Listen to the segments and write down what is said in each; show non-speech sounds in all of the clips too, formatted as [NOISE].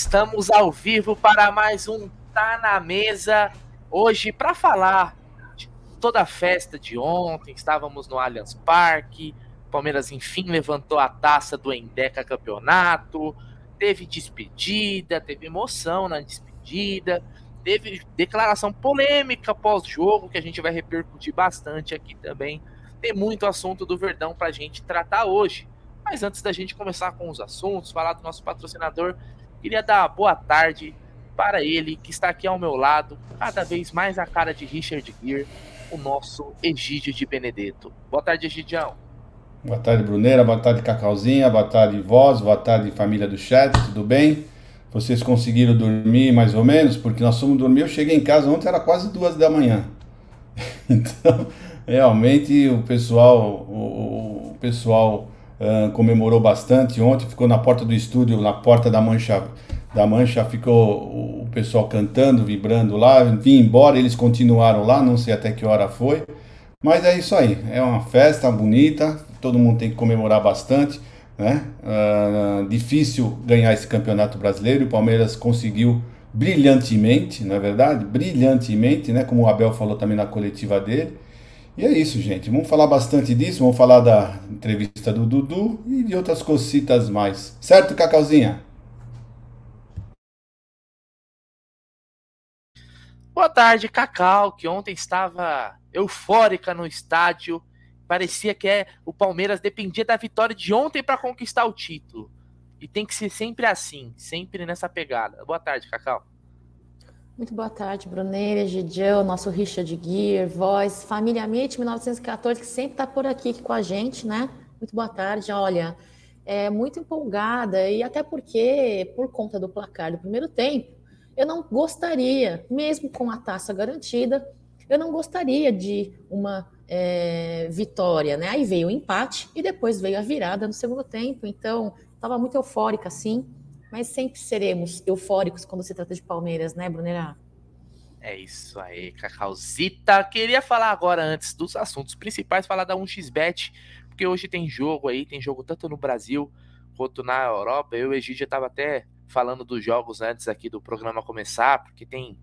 estamos ao vivo para mais um Tá na Mesa. Hoje, para falar de toda a festa de ontem, estávamos no Allianz Parque. Palmeiras, enfim, levantou a taça do Endeca Campeonato. Teve despedida, teve emoção na despedida. Teve declaração polêmica pós-jogo, que a gente vai repercutir bastante aqui também. Tem muito assunto do Verdão para a gente tratar hoje. Mas antes da gente começar com os assuntos, falar do nosso patrocinador, queria dar boa tarde para ele que está aqui ao meu lado, cada vez mais a cara de Richard Gere, o nosso Egídio de Benedetto. Boa tarde, Egidião. Boa tarde, Bruneira. Boa tarde, Cacauzinha. Boa tarde, Voz. Boa tarde, família do chat. Tudo bem? Vocês conseguiram dormir mais ou menos? Porque nós fomos dormir. Eu cheguei em casa ontem, era quase duas da manhã. [LAUGHS] Então, realmente, o pessoal, o, o pessoal comemorou bastante ontem. Ficou na porta do estúdio, na porta da Mancha da Mancha ficou o pessoal cantando, vibrando lá, vim embora, eles continuaram lá, não sei até que hora foi, mas é isso aí, é uma festa bonita, todo mundo tem que comemorar bastante, né? Uh, difícil ganhar esse campeonato brasileiro, o Palmeiras conseguiu brilhantemente, não é verdade? Brilhantemente, né? Como o Abel falou também na coletiva dele. E é isso, gente. Vamos falar bastante disso, vamos falar da entrevista do Dudu e de outras cositas mais. Certo, Cacauzinha? Boa tarde, Cacau, que ontem estava eufórica no estádio. Parecia que é, o Palmeiras dependia da vitória de ontem para conquistar o título. E tem que ser sempre assim, sempre nessa pegada. Boa tarde, Cacau. Muito boa tarde, Bruneira, Gidião, nosso Richard Gear, voz, família Mite 1914, que sempre está por aqui com a gente, né? Muito boa tarde. Olha, é muito empolgada e até porque, por conta do placar do primeiro tempo, eu não gostaria, mesmo com a taça garantida, eu não gostaria de uma é, vitória, né? Aí veio o empate e depois veio a virada no segundo tempo. Então, estava muito eufórica, sim, mas sempre seremos eufóricos quando se trata de Palmeiras, né, Brunerá? É isso aí, Cacauzita. Queria falar agora, antes dos assuntos principais, falar da 1xBet, porque hoje tem jogo aí, tem jogo tanto no Brasil quanto na Europa. Eu e o já estava até falando dos jogos antes aqui do programa começar, porque tem.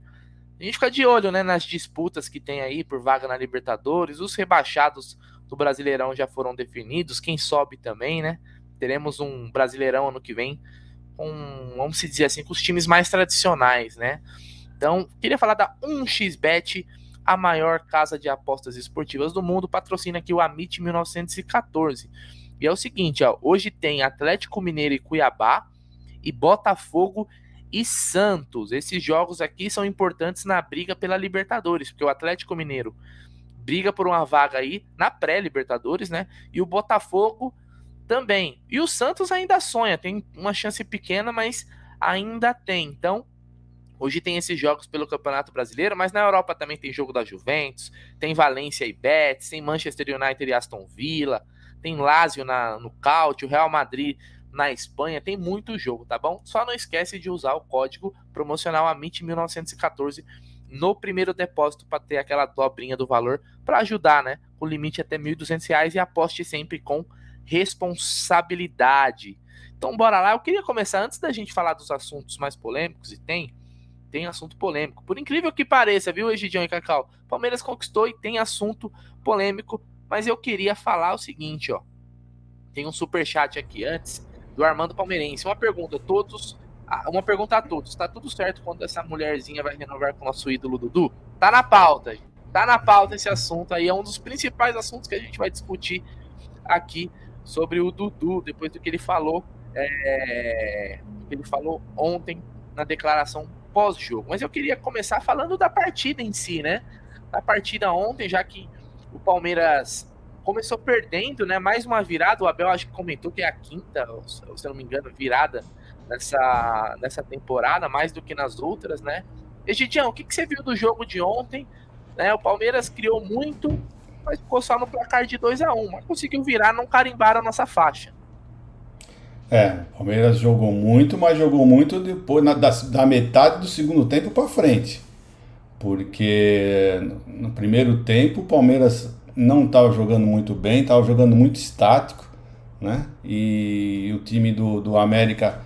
A gente fica de olho né, nas disputas que tem aí por vaga na Libertadores. Os rebaixados do Brasileirão já foram definidos. Quem sobe também, né? Teremos um Brasileirão ano que vem com, vamos dizer assim, com os times mais tradicionais, né? Então, queria falar da 1xBet, a maior casa de apostas esportivas do mundo, patrocina aqui o Amit 1914. E é o seguinte, ó, hoje tem Atlético Mineiro e Cuiabá, e Botafogo e Santos. Esses jogos aqui são importantes na briga pela Libertadores, porque o Atlético Mineiro briga por uma vaga aí na pré-Libertadores, né? E o Botafogo também. E o Santos ainda sonha, tem uma chance pequena, mas ainda tem. Então, hoje tem esses jogos pelo Campeonato Brasileiro, mas na Europa também tem jogo da Juventus, tem Valência e Betis, tem Manchester United e Aston Villa, tem Lazio na, no o Real Madrid na Espanha, tem muito jogo, tá bom? Só não esquece de usar o código promocional AMIT1914 no primeiro depósito para ter aquela dobrinha do valor para ajudar, né? O limite até R$ 1.200 e aposte sempre com responsabilidade. Então bora lá, eu queria começar antes da gente falar dos assuntos mais polêmicos e tem tem assunto polêmico. Por incrível que pareça, viu, Egidião e Cacau? Palmeiras conquistou e tem assunto polêmico, mas eu queria falar o seguinte, ó. Tem um super chat aqui antes do Armando Palmeirense. Uma pergunta, todos. Uma pergunta a todos. Tá tudo certo quando essa mulherzinha vai renovar com o nosso ídolo Dudu? Tá na pauta. Tá na pauta esse assunto aí. É um dos principais assuntos que a gente vai discutir aqui sobre o Dudu, depois do que ele falou. É, que ele falou ontem na declaração pós-jogo. Mas eu queria começar falando da partida em si, né? Da partida ontem, já que o Palmeiras começou perdendo, né? Mais uma virada. O Abel acho que comentou que é a quinta, se eu não me engano, virada nessa, nessa temporada, mais do que nas outras, né? Egidião, o que, que você viu do jogo de ontem? Né, o Palmeiras criou muito, mas ficou só no placar de 2 a 1 um, mas conseguiu virar, não carimbar a nossa faixa. É, o Palmeiras jogou muito, mas jogou muito depois na, da, da metade do segundo tempo para frente. Porque no primeiro tempo o Palmeiras não estava jogando muito bem, estava jogando muito estático, né? E o time do, do América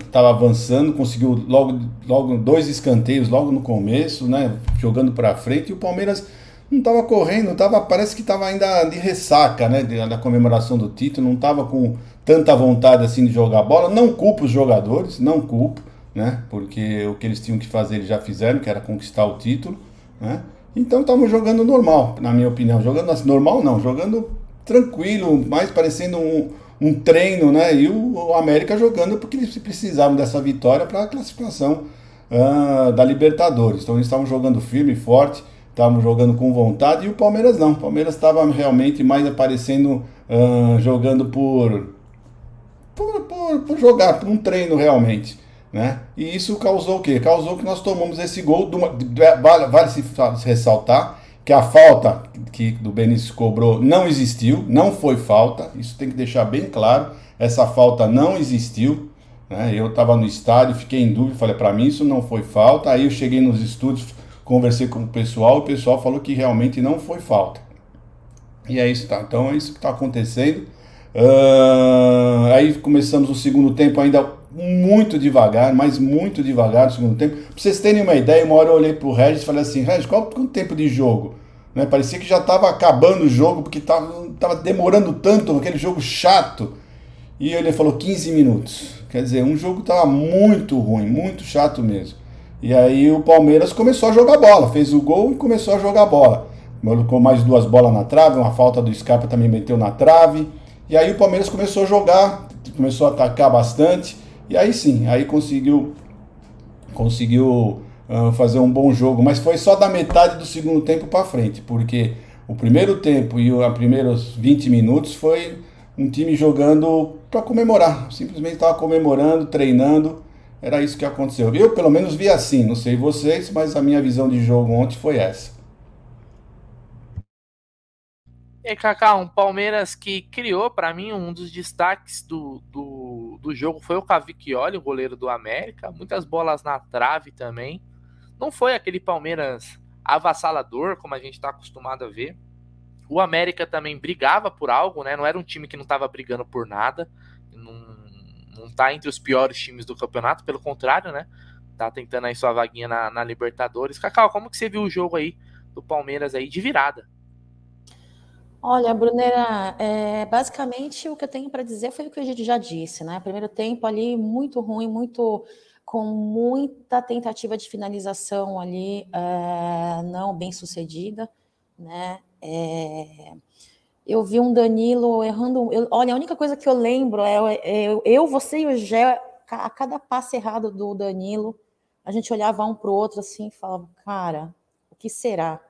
estava uh, avançando, conseguiu logo, logo dois escanteios logo no começo, né, jogando para frente, e o Palmeiras não estava correndo, tava, parece que estava ainda de ressaca, né, da comemoração do título, não estava com tanta vontade assim de jogar bola. Não culpo os jogadores, não culpo, né, porque o que eles tinham que fazer eles já fizeram, que era conquistar o título, né. Então estamos jogando normal, na minha opinião, jogando assim, normal não, jogando tranquilo, mais parecendo um um treino, né? E o, o, América jogando porque eles precisavam dessa vitória para a classificação uh, da Libertadores. Então eles estavam jogando firme, forte, estavam jogando com vontade e o Palmeiras não. O Palmeiras estava realmente mais aparecendo uh, jogando por por, por por, jogar, por um treino realmente. Né? E isso causou o quê? Causou que nós tomamos esse gol. Vale, vale se ressaltar que a falta que do Benício cobrou não existiu, não foi falta, isso tem que deixar bem claro, essa falta não existiu. Né? Eu estava no estádio, fiquei em dúvida, falei, para mim isso não foi falta. Aí eu cheguei nos estúdios, conversei com o pessoal, o pessoal falou que realmente não foi falta. E é isso, tá? Então é isso que está acontecendo. Uh, aí começamos o segundo tempo ainda muito devagar, mas muito devagar no segundo tempo. Pra vocês terem uma ideia, uma hora eu olhei pro Regis e falei assim, Regis, qual o tempo de jogo? Né? Parecia que já estava acabando o jogo, porque estava tava demorando tanto, aquele jogo chato. E ele falou 15 minutos. Quer dizer, um jogo estava muito ruim, muito chato mesmo. E aí o Palmeiras começou a jogar bola, fez o gol e começou a jogar bola. Colocou mais duas bolas na trave, uma falta do Scarpa também meteu na trave. E aí o Palmeiras começou a jogar, começou a atacar bastante. E aí sim, aí conseguiu conseguiu uh, fazer um bom jogo, mas foi só da metade do segundo tempo para frente, porque o primeiro tempo e os primeiros 20 minutos foi um time jogando para comemorar, simplesmente estava comemorando, treinando, era isso que aconteceu. Eu pelo menos vi assim, não sei vocês, mas a minha visão de jogo ontem foi essa. E Kaká, um Palmeiras que criou, para mim, um dos destaques do, do, do jogo foi o Cavicchioli, o goleiro do América. Muitas bolas na trave também. Não foi aquele Palmeiras avassalador, como a gente está acostumado a ver. O América também brigava por algo, né? Não era um time que não estava brigando por nada. Não, não tá entre os piores times do campeonato, pelo contrário, né? Tá tentando aí sua vaguinha na, na Libertadores. Cacau, como que você viu o jogo aí do Palmeiras aí de virada? Olha, Brunera, é, basicamente o que eu tenho para dizer foi o que gente já disse, né? Primeiro tempo ali muito ruim, muito com muita tentativa de finalização ali é, não bem sucedida, né? É, eu vi um Danilo errando. Eu, olha, a única coisa que eu lembro é, é eu, você e o Gé, a cada passo errado do Danilo, a gente olhava um para o outro assim e falava, cara, o que será,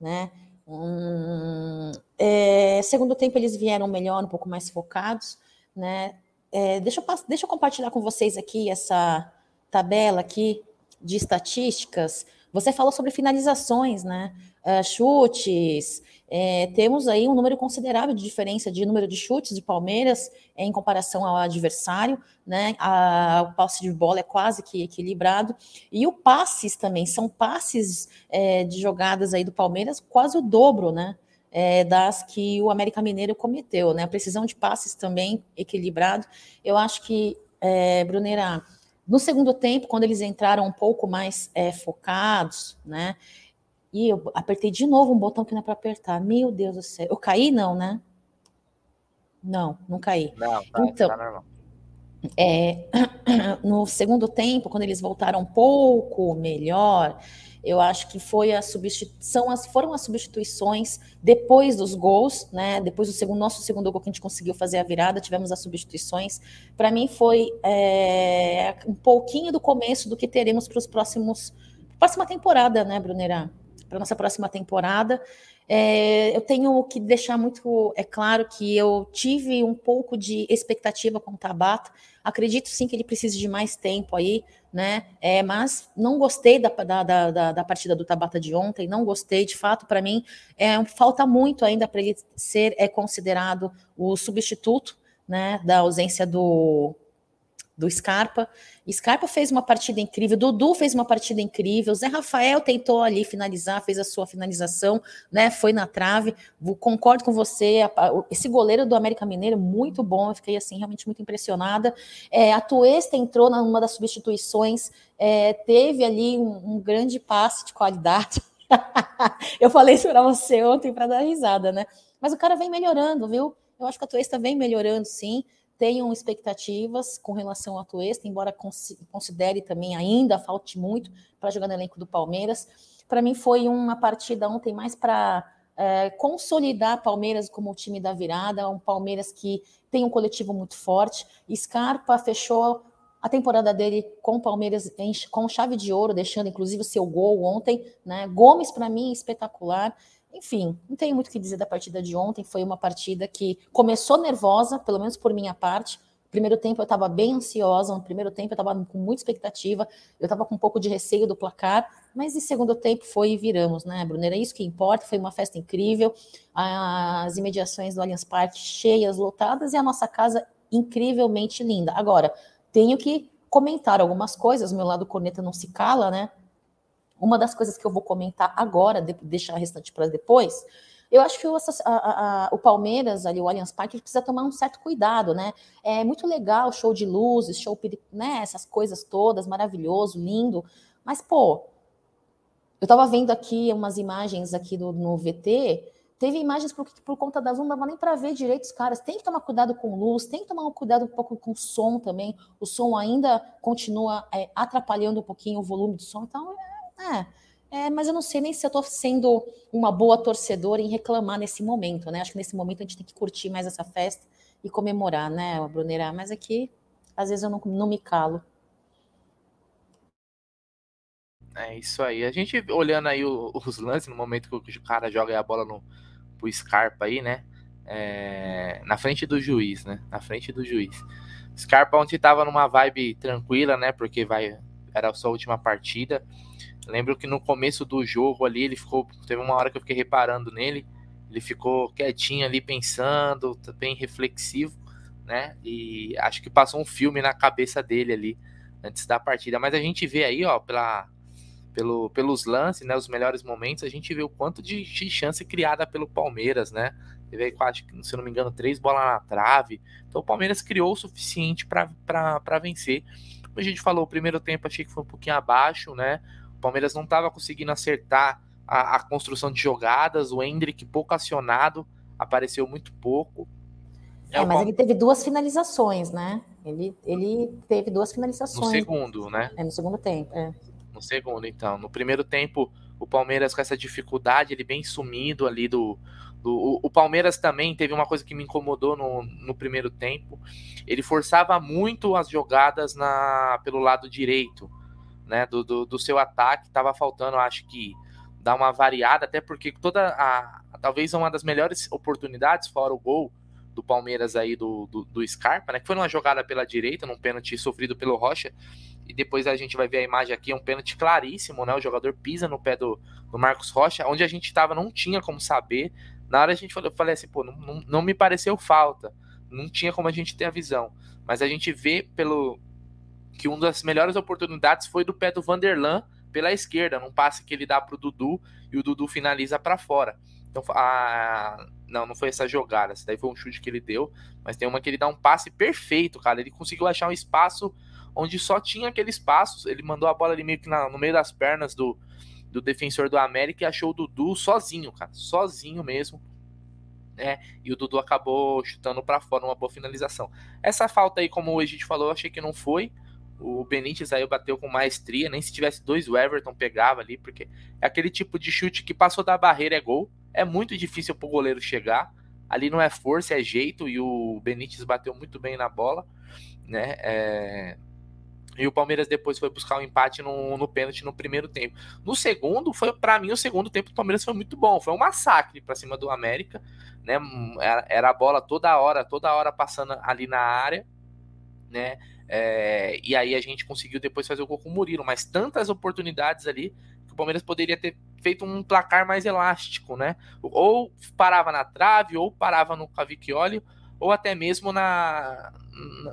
né? Hum, é, segundo tempo eles vieram melhor, um pouco mais focados, né? É, deixa, eu, deixa eu compartilhar com vocês aqui essa tabela aqui de estatísticas. Você falou sobre finalizações, né? Uh, chutes, é, temos aí um número considerável de diferença de número de chutes de Palmeiras em comparação ao adversário, né? A, o passe de bola é quase que equilibrado. E o passes também, são passes é, de jogadas aí do Palmeiras quase o dobro, né? É, das que o América Mineiro cometeu, né? A precisão de passes também equilibrado. Eu acho que, é, Brunera, no segundo tempo, quando eles entraram um pouco mais é, focados, né? E eu apertei de novo um botão que não é para apertar. Meu Deus do céu. Eu caí, não, né? Não, não caí. Não, tá, então, tá normal. É, [CLEARS THROAT] no segundo tempo, quando eles voltaram um pouco melhor, eu acho que foi a substituição, as, foram as substituições depois dos gols, né? Depois do segundo, nosso segundo gol que a gente conseguiu fazer a virada, tivemos as substituições. Para mim foi é, um pouquinho do começo do que teremos para os próximos próxima temporada, né, Brunerá? Para nossa próxima temporada. É, eu tenho que deixar muito é claro que eu tive um pouco de expectativa com o Tabata. Acredito sim que ele precisa de mais tempo aí, né? É, mas não gostei da, da, da, da, partida do Tabata de ontem, não gostei. De fato, para mim, é, falta muito ainda para ele ser é, considerado o substituto né, da ausência do, do Scarpa. Scarpa fez uma partida incrível, Dudu fez uma partida incrível, Zé Rafael tentou ali finalizar, fez a sua finalização, né? Foi na trave. Concordo com você, esse goleiro do América Mineiro muito bom, eu fiquei assim realmente muito impressionada. É, a Tuesta entrou numa das substituições, é, teve ali um, um grande passe de qualidade. [LAUGHS] eu falei isso para você ontem para dar risada, né? Mas o cara vem melhorando, viu? Eu acho que a Tuesta vem melhorando, sim tenham expectativas com relação ao Tuesta, embora considere também ainda falte muito para jogar no elenco do Palmeiras. Para mim foi uma partida ontem mais para é, consolidar Palmeiras como o time da virada, um Palmeiras que tem um coletivo muito forte. Scarpa fechou a temporada dele com o Palmeiras com chave de ouro, deixando inclusive o seu gol ontem. Né? Gomes, para mim, espetacular. Enfim, não tenho muito o que dizer da partida de ontem. Foi uma partida que começou nervosa, pelo menos por minha parte. Primeiro tempo eu estava bem ansiosa, no primeiro tempo eu estava com muita expectativa, eu estava com um pouco de receio do placar, mas em segundo tempo foi e viramos, né, Brunner? É isso que importa, foi uma festa incrível, as imediações do Allianz Parque cheias, lotadas e a nossa casa incrivelmente linda. Agora, tenho que comentar algumas coisas, meu lado corneta não se cala, né? Uma das coisas que eu vou comentar agora, de, deixar o restante para depois, eu acho que o, a, a, o, Palmeiras, ali, o Allianz Parque, precisa tomar um certo cuidado, né? É muito legal, show de luzes, show, né? Essas coisas todas, maravilhoso, lindo. Mas, pô, eu tava vendo aqui umas imagens aqui do, no VT, teve imagens por, por conta das não dava nem para ver direito os caras. Tem que tomar cuidado com luz, tem que tomar um cuidado um pouco com som também. O som ainda continua é, atrapalhando um pouquinho o volume do som, então é é, é, mas eu não sei nem se eu estou sendo uma boa torcedora em reclamar nesse momento, né? Acho que nesse momento a gente tem que curtir mais essa festa e comemorar, né, Brunerá? Mas aqui, às vezes eu não, não me calo. É isso aí. A gente olhando aí os lances no momento que o cara joga a bola no pro Scarpa aí, né? É, na frente do juiz, né? Na frente do juiz. Scarpa ontem tava numa vibe tranquila, né? Porque vai era a sua última partida. Lembro que no começo do jogo ali, ele ficou. Teve uma hora que eu fiquei reparando nele. Ele ficou quietinho ali, pensando, bem reflexivo, né? E acho que passou um filme na cabeça dele ali antes da partida. Mas a gente vê aí, ó, pela, pelo, pelos lances, né? Os melhores momentos, a gente vê o quanto de, chance criada pelo Palmeiras, né? Teve aí, que, se não me engano, três bolas na trave. Então o Palmeiras criou o suficiente para vencer. Como a gente falou, o primeiro tempo achei que foi um pouquinho abaixo, né? Palmeiras não estava conseguindo acertar a, a, construção de jogadas, o Hendrick pouco acionado, apareceu muito pouco. É, é mas ele teve duas finalizações, né? Ele, ele teve duas finalizações. No segundo, né? É, no segundo tempo, é. No segundo, então. No primeiro tempo, o Palmeiras com essa dificuldade, ele bem sumido ali do. do o, o Palmeiras também teve uma coisa que me incomodou no, no primeiro tempo. Ele forçava muito as jogadas na, pelo lado direito né, do, do, do seu ataque. Tava faltando, acho que, dar uma variada, até porque toda a. Talvez uma das melhores oportunidades, fora o gol do Palmeiras aí do, do, do Scarpa, né? Que foi uma jogada pela direita, num pênalti sofrido pelo Rocha. E depois a gente vai ver a imagem aqui, é um pênalti claríssimo, né? O jogador pisa no pé do, do Marcos Rocha, onde a gente estava não tinha como saber. Na hora a gente falou, eu falei assim, pô, não, não, não me pareceu falta. Não tinha como a gente ter a visão. Mas a gente vê pelo, que uma das melhores oportunidades foi do pé do Vanderlan pela esquerda, num passe que ele dá para o Dudu e o Dudu finaliza para fora. Então, a... não, não foi essa jogada, essa daí foi um chute que ele deu, mas tem uma que ele dá um passe perfeito, cara. Ele conseguiu achar um espaço onde só tinha aquele espaço. Ele mandou a bola ali meio que na, no meio das pernas do, do defensor do América e achou o Dudu sozinho, cara, sozinho mesmo. Né? E o Dudu acabou chutando para fora uma boa finalização. Essa falta aí, como o Egito falou, eu achei que não foi. O Benítez aí bateu com maestria, nem se tivesse dois o Everton pegava ali, porque é aquele tipo de chute que passou da barreira é gol. É muito difícil pro goleiro chegar. Ali não é força, é jeito, e o Benítez bateu muito bem na bola, né? É... E o Palmeiras depois foi buscar um empate no, no pênalti no primeiro tempo. No segundo, foi para mim o segundo tempo do Palmeiras foi muito bom. Foi um massacre para cima do América, né? Era, era a bola toda hora, toda hora passando ali na área, né? É, e aí a gente conseguiu depois fazer o gol com o Murilo, mas tantas oportunidades ali que o Palmeiras poderia ter feito um placar mais elástico, né? Ou parava na trave, ou parava no Cavicchioli, ou até mesmo na,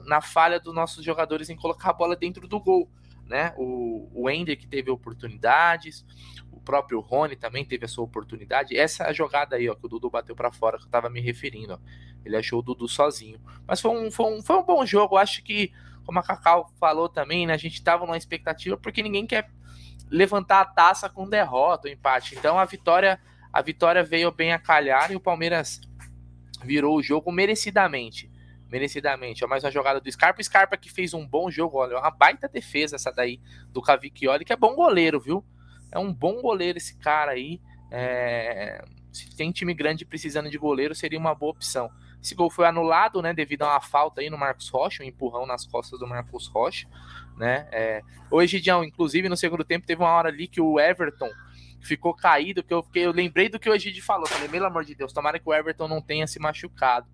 na falha dos nossos jogadores em colocar a bola dentro do gol. Né? O, o Ender que teve oportunidades, o próprio Rony também teve a sua oportunidade. Essa jogada aí, ó, que o Dudu bateu para fora, que eu tava me referindo, ó. Ele achou o Dudu sozinho. Mas foi um, foi um, foi um bom jogo. Eu acho que, como a Cacau falou também, né, a gente tava numa expectativa porque ninguém quer levantar a taça com derrota ou empate. Então a vitória, a vitória veio bem a calhar e o Palmeiras virou o jogo merecidamente merecidamente. É mais uma jogada do Scarpa. O Scarpa que fez um bom jogo, olha, uma baita defesa essa daí do Cavicchioli, que é bom goleiro, viu? É um bom goleiro esse cara aí. É... Se tem time grande precisando de goleiro, seria uma boa opção. Esse gol foi anulado, né, devido a uma falta aí no Marcos Rocha, um empurrão nas costas do Marcos Rocha, né? É... O Egidião, inclusive, no segundo tempo, teve uma hora ali que o Everton ficou caído, que eu fiquei, eu lembrei do que o Egidi falou. Falei, pelo amor de Deus, tomara que o Everton não tenha se machucado.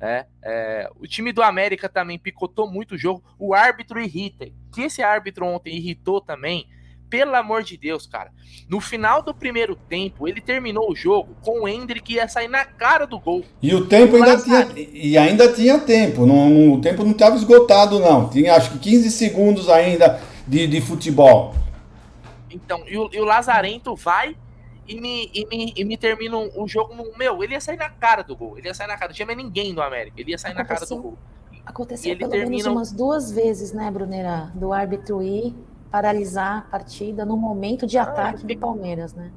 É, é, o time do América também picotou muito o jogo. O árbitro irrita. Que esse árbitro ontem irritou também. Pelo amor de Deus, cara. No final do primeiro tempo, ele terminou o jogo com o Hendrick que ia sair na cara do gol. E o tempo ainda tinha, e ainda tinha tempo. Não, o tempo não estava esgotado, não. Tinha acho que 15 segundos ainda de, de futebol. Então, e o, e o Lazarento vai e me, e me, e me termina o jogo no. Meu, ele ia sair na cara do gol. Ele ia sair na cara. Não tinha mais ninguém do América. Ele ia sair aconteceu, na cara do gol. Aconteceu pelo termina... menos umas duas vezes, né, Brunera? Do árbitro ir paralisar a partida no momento de ah, ataque do Palmeiras, né?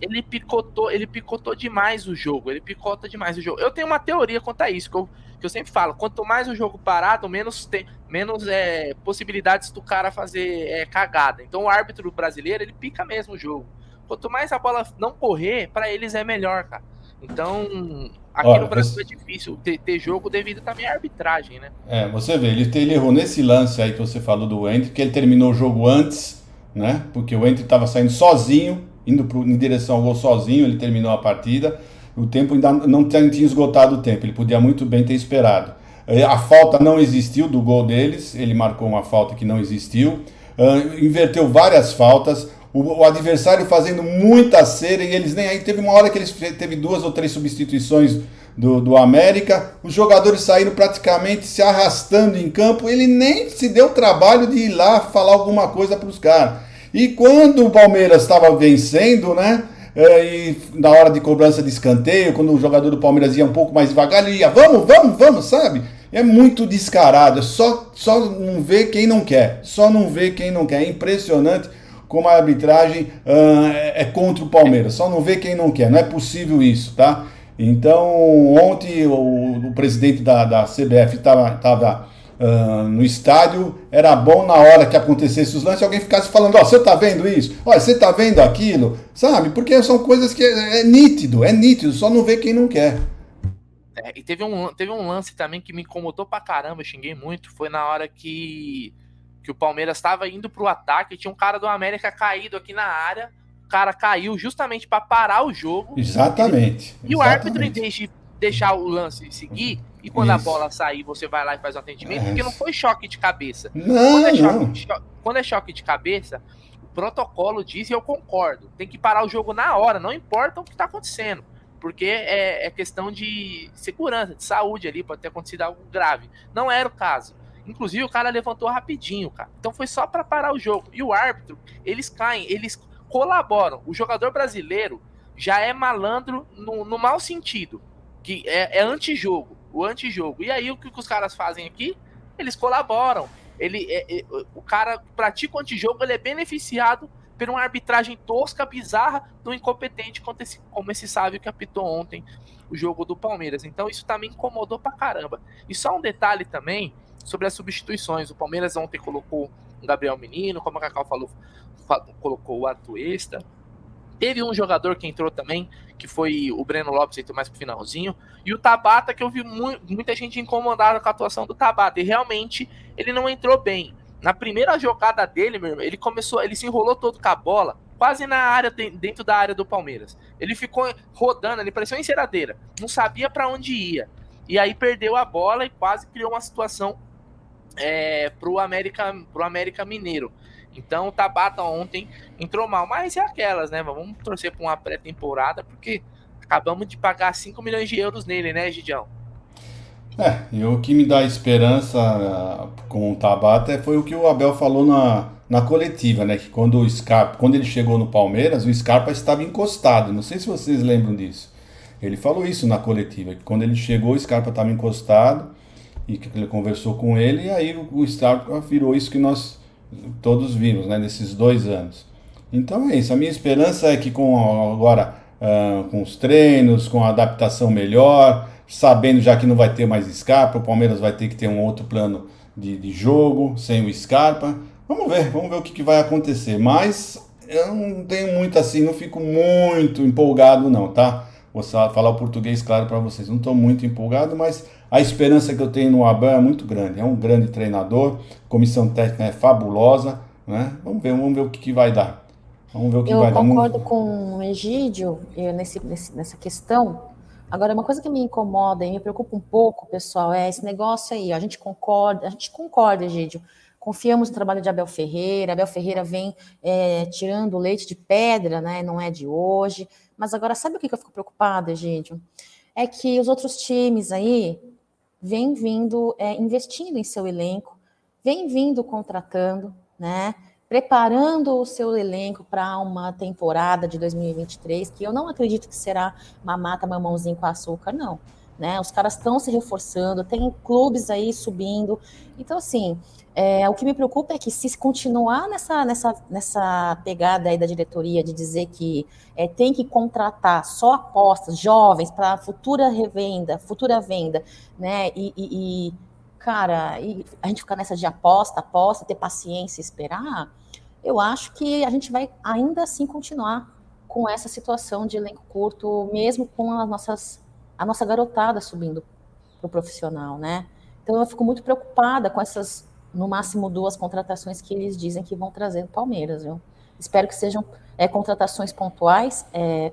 Ele picotou, ele picotou demais o jogo. Ele picota demais o jogo. Eu tenho uma teoria quanto a isso, que eu, que eu sempre falo: quanto mais o jogo parado, menos tem, menos é, possibilidades do cara fazer é, cagada. Então o árbitro brasileiro ele pica mesmo o jogo. Quanto mais a bola não correr, para eles é melhor, cara. Então, aqui Olha, no Brasil você... é difícil ter, ter, jogo devido também à arbitragem, né? É, você vê, ele, ele errou nesse lance aí que você falou do Enter, que ele terminou o jogo antes, né? Porque o Enter estava saindo sozinho, indo pro, em direção ao gol sozinho, ele terminou a partida. O tempo ainda não tinha esgotado o tempo, ele podia muito bem ter esperado. É, a falta não existiu do gol deles, ele marcou uma falta que não existiu. Uh, inverteu várias faltas o, o, adversário fazendo muita cera e eles nem aí. Teve uma hora que eles teve duas ou três substituições do, do América, os jogadores saíram praticamente se arrastando em campo, ele nem se deu trabalho de ir lá falar alguma coisa para os caras. E quando o Palmeiras estava vencendo, né? É, e na hora de cobrança de escanteio, quando o jogador do Palmeiras ia um pouco mais devagar, ele ia, vamos, vamos, vamos, sabe? É muito descarado, só, só não vê quem não quer, só não vê quem não quer. É impressionante como a arbitragem uh, é contra o Palmeiras. Só não vê quem não quer. Não é possível isso, tá? Então, ontem o, o presidente da, da CBF estava uh, no estádio. Era bom na hora que acontecesse os lances alguém ficasse falando: Ó, oh, você tá vendo isso? Olha, você tá vendo aquilo? Sabe? Porque são coisas que é, é nítido, é nítido, só não vê quem não quer. É, e teve um, teve um lance também que me incomodou pra caramba, xinguei muito. Foi na hora que que o Palmeiras estava indo para o ataque, tinha um cara do América caído aqui na área, o cara caiu justamente para parar o jogo. Exatamente. E o árbitro, em vez de deixar o lance seguir, e quando Isso. a bola sair, você vai lá e faz o atendimento, é. porque não foi choque de cabeça. Não, quando, é choque, não. De, quando é choque de cabeça, o protocolo diz, e eu concordo, tem que parar o jogo na hora, não importa o que está acontecendo. Porque é, é questão de segurança, de saúde ali, pode ter acontecido algo grave. Não era o caso. Inclusive, o cara levantou rapidinho, cara. Então foi só para parar o jogo. E o árbitro, eles caem, eles colaboram. O jogador brasileiro já é malandro no, no mau sentido, que é, é antijogo, o antijogo. E aí o que, que os caras fazem aqui? Eles colaboram. Ele, é, é, o cara pratica o antijogo, ele é beneficiado por uma arbitragem tosca, bizarra, do incompetente como esse, como esse sábio que apitou ontem o jogo do Palmeiras. Então isso também incomodou pra caramba. E só um detalhe também, sobre as substituições. O Palmeiras ontem colocou o Gabriel Menino, como a Cacau falou, colocou o Atuesta. Teve um jogador que entrou também, que foi o Breno Lopes, entrou mais pro finalzinho. E o Tabata, que eu vi mu muita gente incomodada com a atuação do Tabata. E realmente ele não entrou bem. Na primeira jogada dele, meu irmão, ele começou, ele se enrolou todo com a bola, quase na área, dentro da área do Palmeiras. Ele ficou rodando, ele parecia uma enceradeira. Não sabia para onde ia. E aí perdeu a bola e quase criou uma situação é, pro, América, pro América Mineiro. Então o Tabata ontem entrou mal, mas é aquelas, né? Vamos torcer para uma pré-temporada, porque acabamos de pagar 5 milhões de euros nele, né, Gidião? É, e o que me dá esperança uh, com o Tabata foi o que o Abel falou na, na coletiva, né? Que quando o Scarpa, quando ele chegou no Palmeiras, o Scarpa estava encostado. Não sei se vocês lembram disso. Ele falou isso na coletiva, que quando ele chegou, o Scarpa estava encostado e que ele conversou com ele, e aí o, Scarpa virou isso que nós todos vimos, né? Nesses dois anos. Então é isso. A minha esperança é que com agora uh, com os treinos, com a adaptação melhor, sabendo já que não vai ter mais Scarpa, o Palmeiras vai ter que ter um outro plano de, de jogo sem o Scarpa. Vamos ver, vamos ver o que, que vai acontecer. Mas eu não tenho muito assim, não fico muito empolgado não, tá? Vou falar o português claro para vocês. Não estou muito empolgado, mas a esperança que eu tenho no Abel é muito grande. É um grande treinador, comissão técnica é fabulosa, né? Vamos ver, vamos ver o que, que vai dar. Vamos ver o que eu vai dar. Eu concordo com o Egídio nesse, nesse, nessa questão. Agora, uma coisa que me incomoda e me preocupa um pouco, pessoal, é esse negócio aí. A gente concorda, a gente concorda, Egídio. Confiamos no trabalho de Abel Ferreira. Abel Ferreira vem é, tirando leite de pedra, né? Não é de hoje. Mas agora, sabe o que eu fico preocupada, Egídio? É que os outros times aí vêm vindo, é, investindo em seu elenco, vêm vindo contratando, né? preparando o seu elenco para uma temporada de 2023, que eu não acredito que será uma mata mamãozinho com açúcar, não. Né? Os caras estão se reforçando, tem clubes aí subindo. Então, assim, é, o que me preocupa é que se continuar nessa, nessa, nessa pegada aí da diretoria de dizer que é, tem que contratar só apostas jovens para futura revenda, futura venda, né? E, e, e, cara, e a gente ficar nessa de aposta, aposta, ter paciência, esperar, eu acho que a gente vai ainda assim continuar com essa situação de elenco curto, mesmo com as nossas, a nossa garotada subindo para o profissional, né? Então eu fico muito preocupada com essas, no máximo duas contratações que eles dizem que vão trazer no Palmeiras, viu? Espero que sejam é, contratações pontuais é,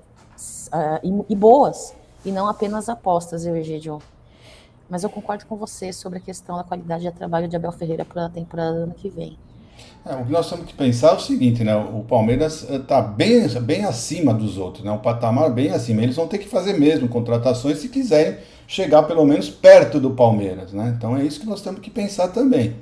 uh, e, e, boas, e não apenas apostas, eu, Egidio. Mas eu concordo com você sobre a questão da qualidade de trabalho de Abel Ferreira para a temporada ano que vem. É, o que nós temos que pensar é o seguinte, né? O Palmeiras está eh, bem, bem acima dos outros, né? Um patamar bem acima. Eles vão ter que fazer mesmo contratações se quiserem chegar pelo menos perto do Palmeiras, né? Então é isso que nós temos que pensar também.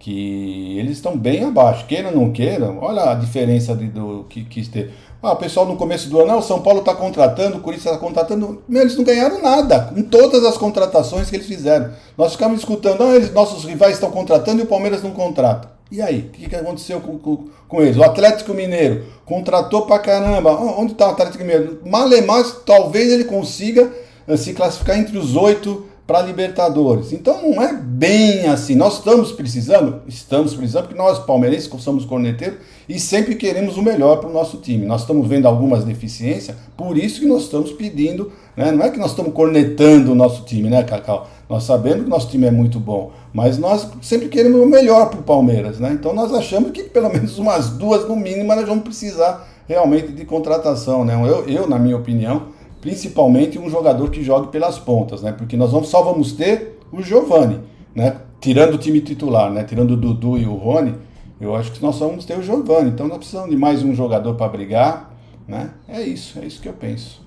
Que eles estão bem abaixo, queiram ou não queiram, olha a diferença de, do que quis ter. Ah, o pessoal no começo do ano, ah, o São Paulo está contratando, o Corinthians está contratando. Meu, eles não ganharam nada com todas as contratações que eles fizeram. Nós ficamos escutando, ah, eles, nossos rivais estão contratando e o Palmeiras não contrata. E aí, o que, que aconteceu com, com, com, eles? O Atlético Mineiro contratou pra caramba. Onde está o Atlético Mineiro? Malemar, talvez ele consiga eh, se classificar entre os oito para Libertadores. Então não é bem assim. Nós estamos precisando, estamos precisando, porque nós palmeirenses somos corneteiros e sempre queremos o melhor para o nosso time. Nós estamos vendo algumas deficiências, por isso que nós estamos pedindo, né? não é que nós estamos cornetando o nosso time, né, Cacau? Nós sabemos que nosso time é muito bom, mas nós sempre queremos o melhor para o Palmeiras, né? Então nós achamos que pelo menos umas duas no mínimo nós vamos precisar realmente de contratação, né? Eu, eu na minha opinião, principalmente um jogador que jogue pelas pontas, né? Porque nós vamos, só vamos ter o Giovani, né? Tirando o time titular, né? Tirando o Dudu e o Rony, eu acho que nós só vamos ter o Giovani. Então nós precisamos de mais um jogador para brigar, né? É isso, é isso que eu penso.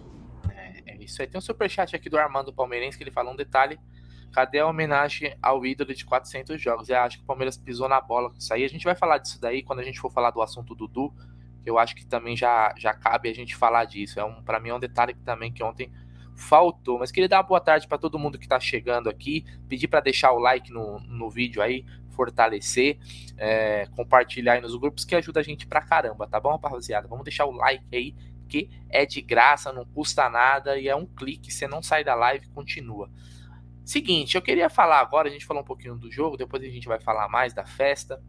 É, é isso aí. Tem um superchat aqui do Armando Palmeirense que ele fala um detalhe Cadê a homenagem ao ídolo de 400 jogos? Eu acho que o Palmeiras pisou na bola com isso aí. A gente vai falar disso daí quando a gente for falar do assunto Dudu, eu acho que também já, já cabe a gente falar disso. É um, para mim é um detalhe que também que ontem faltou. Mas queria dar uma boa tarde para todo mundo que está chegando aqui, pedir para deixar o like no, no vídeo aí, fortalecer, é, compartilhar aí nos grupos que ajuda a gente pra caramba, tá bom, rapaziada? Vamos deixar o like aí, que é de graça, não custa nada e é um clique, você não sai da live, continua. Seguinte, eu queria falar agora, a gente falou um pouquinho do jogo, depois a gente vai falar mais da festa,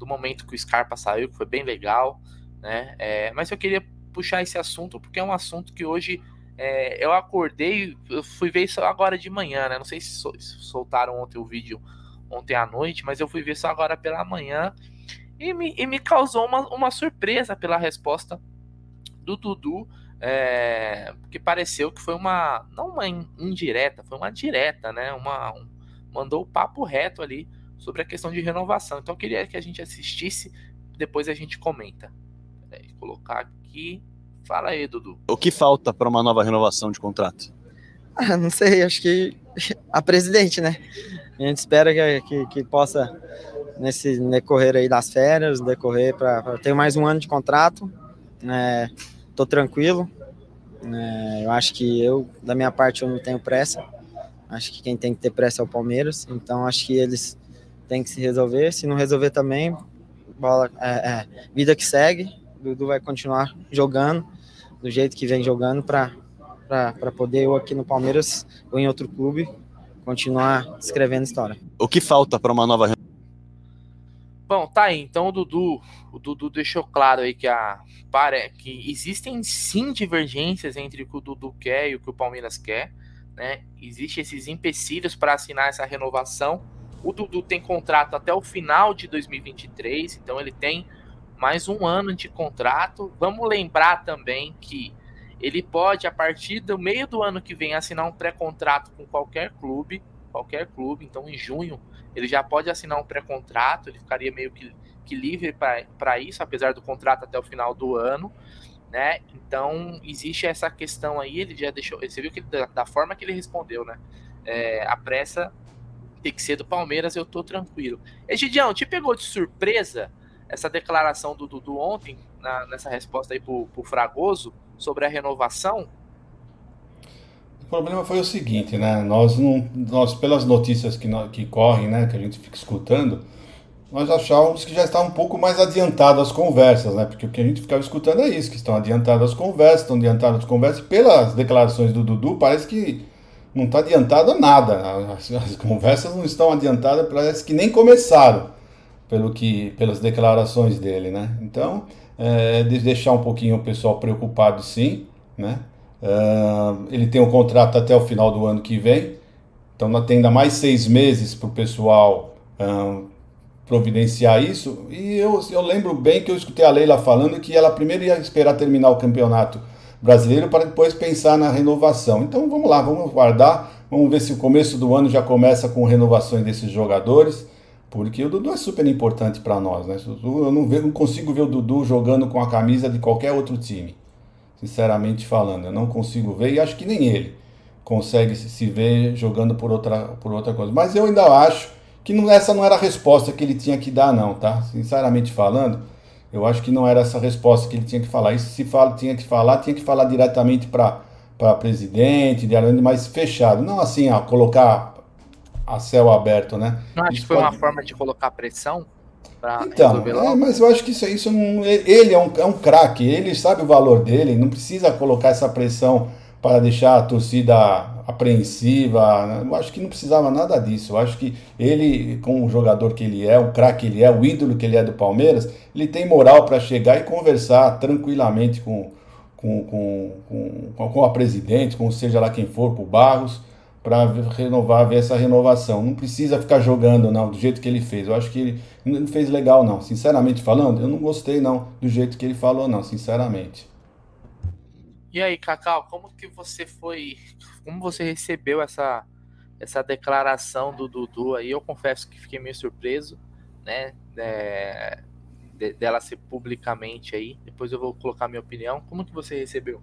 do momento que o Scarpa saiu, que foi bem legal, né? É, mas eu queria puxar esse assunto porque é um assunto que hoje é, eu acordei, eu fui ver isso agora de manhã, né? Não sei se, soltaram ontem o vídeo ontem à noite, mas eu fui ver isso agora pela manhã e me, e me causou uma, uma surpresa pela resposta do Dudu é, porque pareceu que foi uma não uma indireta, foi uma direta, né? Uma um, mandou o papo reto ali sobre a questão de renovação. Então eu queria que a gente assistisse, depois a gente comenta. Peraí, colocar aqui. Fala aí, Dudu. O que falta para uma nova renovação de contrato? Ah, não sei, acho que [LAUGHS] a presidente, né? A gente espera que, que, que possa, nesse decorrer aí das férias, decorrer para ter mais um ano de contrato. É, tô tranquilo. É, eu acho que eu, da minha parte, eu não tenho pressa. Acho que quem tem que ter pressa é o Palmeiras. Então, acho que eles têm que se resolver. Se não resolver também, bola, é, é, vida que segue. Dudu vai continuar jogando do jeito que vem jogando para poder eu aqui no Palmeiras ou em outro clube continuar escrevendo história. O que falta para uma nova Bom, tá aí. Então o Dudu, o Dudu deixou claro aí que a para que existem sim divergências entre o que o Dudu quer e o que o Palmeiras quer, né? Existem esses empecilhos para assinar essa renovação. O Dudu tem contrato até o final de 2023, então ele tem mais um ano de contrato. Vamos lembrar também que ele pode, a partir do meio do ano que vem, assinar um pré-contrato com qualquer clube, qualquer clube. Então, em junho, ele já pode assinar um pré-contrato, ele ficaria meio que, que livre para isso, apesar do contrato até o final do ano. Né? Então, existe essa questão aí, ele já deixou. Você viu que da, da forma que ele respondeu, né? É, a pressa tem que ser do Palmeiras, eu tô tranquilo. Egidião, te pegou de surpresa essa declaração do Dudu ontem, na, nessa resposta aí pro, pro Fragoso, sobre a renovação? O problema foi o seguinte, né? Nós, não, nós pelas notícias que, que correm, né, que a gente fica escutando, nós achávamos que já está um pouco mais adiantado as conversas, né? Porque o que a gente ficava escutando é isso, que estão adiantadas as conversas, estão adiantadas as conversas. Pelas declarações do Dudu, parece que não está adiantado nada. As, as, conversas não estão adiantadas, parece que nem começaram pelo que, pelas declarações dele, né? Então, é, de deixar um pouquinho o pessoal preocupado, sim, né? Ele tem um contrato até o final do ano que vem, então tem ainda mais seis meses para o pessoal providenciar isso. E eu, eu lembro bem que eu escutei a Leila falando que ela primeiro ia esperar terminar o campeonato brasileiro para depois pensar na renovação. Então vamos lá, vamos guardar, vamos ver se o começo do ano já começa com renovações desses jogadores. Porque o Dudu é super importante para nós, né? Eu não, vejo, não consigo ver o Dudu jogando com a camisa de qualquer outro time. Sinceramente falando, eu não consigo ver e acho que nem ele consegue se ver jogando por outra, por outra coisa. Mas eu ainda acho que não, essa não era a resposta que ele tinha que dar, não, tá? Sinceramente falando, eu acho que não era essa resposta que ele tinha que falar. Isso se fala, tinha que falar, tinha que falar diretamente para para presidente, diariamente mais fechado. Não assim, ó, colocar a céu aberto, né? Não acho que foi pode... uma forma de colocar pressão para então, resolver logo? É, mas eu acho que isso, isso não, ele é um, é um craque, ele sabe o valor dele, não precisa colocar essa pressão para deixar a torcida apreensiva. Eu acho que não precisava nada disso. Eu acho que ele, como o jogador que ele é, o craque que ele é, o ídolo que ele é do Palmeiras, ele tem moral para chegar e conversar tranquilamente com, com, com, com, com a presidente, com seja lá quem for, com o Barros para renovar, ver essa renovação. Não precisa ficar jogando, não, do jeito que ele fez. Eu acho que ele não fez legal, não. Sinceramente falando, eu não gostei, não, do jeito que ele falou, não, sinceramente. E aí, Cacau, como que você foi. Como você recebeu essa, essa declaração do Dudu aí? Eu confesso que fiquei meio surpreso, né? É, de, dela ser publicamente aí. Depois eu vou colocar minha opinião. Como que você recebeu?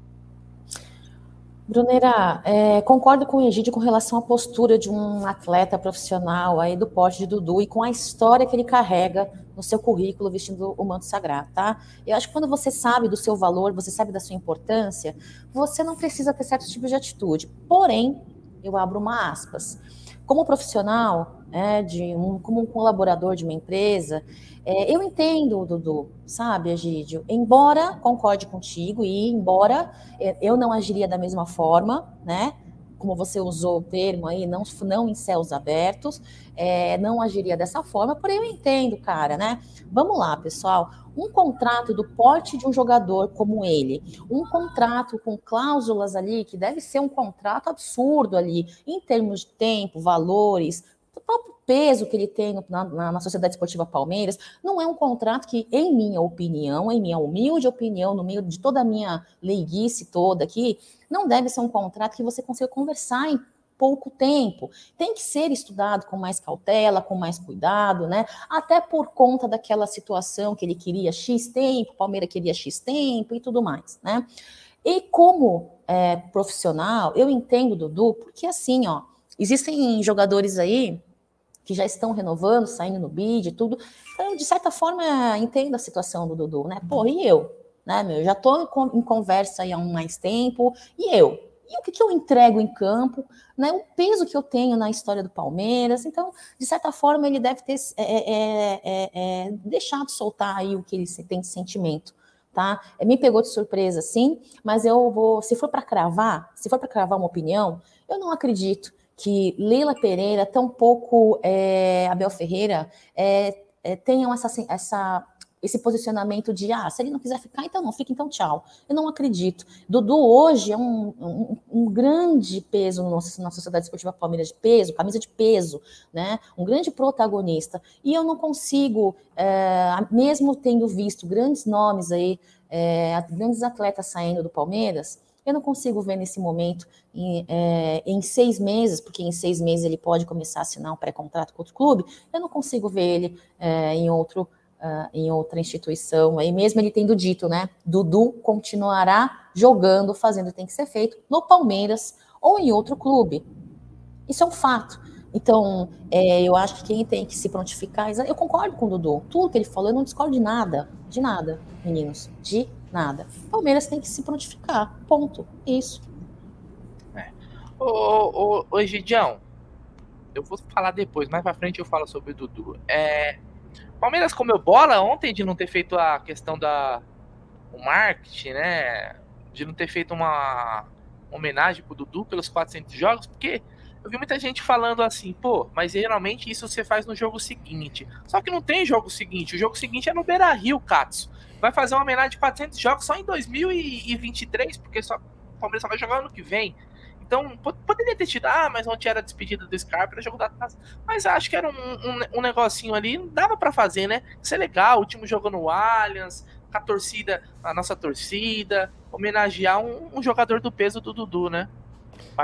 Bruneira, é, concordo com o Egídio com relação à postura de um atleta profissional aí do porte de Dudu e com a história que ele carrega no seu currículo vestindo o manto sagrado, tá? Eu acho que quando você sabe do seu valor, você sabe da sua importância, você não precisa ter certos tipos de atitude. Porém, eu abro uma aspas. Como profissional, é, de um, como um colaborador de uma empresa, é, eu entendo, Dudu, sabe, Egídio? Embora concorde contigo e embora é, eu não agiria da mesma forma, né? Como você usou o termo aí, não, não em céus abertos, é, não agiria dessa forma, porém eu entendo, cara, né? Vamos lá, pessoal. Um contrato do porte de um jogador como ele, um contrato com cláusulas ali, que deve ser um contrato absurdo ali, em termos de tempo, valores, próprio peso que ele tem na, na, na, Sociedade Esportiva Palmeiras, não é um contrato que, em minha opinião, em minha humilde opinião, no meio de toda a minha leiguice toda aqui, não deve ser um contrato que você consiga conversar em pouco tempo. Tem que ser estudado com mais cautela, com mais cuidado, né? Até por conta daquela situação que ele queria X tempo, Palmeiras queria X tempo e tudo mais, né? E como é, profissional, eu entendo, Dudu, porque assim, ó, existem jogadores aí que já estão renovando, saindo no bid e tudo. Então, de certa forma, entendo a situação do Dudu, né? Pô, e eu? Né, meu? Já estou em conversa há um mais tempo, e eu? E o que, que eu entrego em campo, né? O peso que eu tenho na história do Palmeiras. Então, de certa forma, ele deve ter é, é, é, é deixado soltar aí o que ele tem de sentimento. Tá? É, me pegou de surpresa, sim, mas eu vou, se for para cravar, se for para cravar uma opinião, eu não acredito que Leila Pereira, tampouco é, Abel Ferreira, é, é, tenham essa, essa esse posicionamento de ah, se ele não quiser ficar, então não fica, então tchau. Eu não acredito. Dudu hoje é um, um, um grande peso no nosso, na Sociedade Esportiva Palmeiras de peso, camisa de peso, né? Um grande protagonista. E eu não consigo, é, mesmo tendo visto grandes nomes aí, é, grandes atletas saindo do Palmeiras, eu não consigo ver nesse momento, em, é, em, seis meses, porque em seis meses ele pode começar a assinar um pré-contrato com outro clube, eu não consigo ver ele é, em outro uh, em outra instituição, aí mesmo ele tendo dito, né? Dudu continuará jogando, fazendo o que tem que ser feito no Palmeiras ou em outro clube. Isso é um fato. Então, é, eu acho que quem tem que se prontificar. Eu concordo com o Dudu. Tudo que ele falou, eu não discordo de nada. De nada, meninos. De nada. Palmeiras tem que se prontificar. Ponto. Isso. É. Ô, ô, ô, Gidião, eu vou falar depois, mais pra frente eu falo sobre o Dudu. É, Palmeiras comeu bola ontem de não ter feito a questão da o marketing, né? De não ter feito uma homenagem pro Dudu pelos 400 jogos, porque eu vi muita gente falando assim, pô, mas geralmente isso você faz no jogo seguinte. Só que não tem jogo seguinte, o jogo seguinte é no Beira Rio, Katsu. Vai fazer uma homenagem de 400 jogos só em 2023, porque só, o Palmeiras só vai jogar ano que vem. Então, poderia ter tido, ah, mas ontem era despedida do Scarpa, era jogo da taça. Mas acho que era um, um, um negocinho ali, dava para fazer, né? Isso é legal, o time jogou no Allianz, com a torcida, a nossa torcida, homenagear um, um jogador do peso do Dudu, né?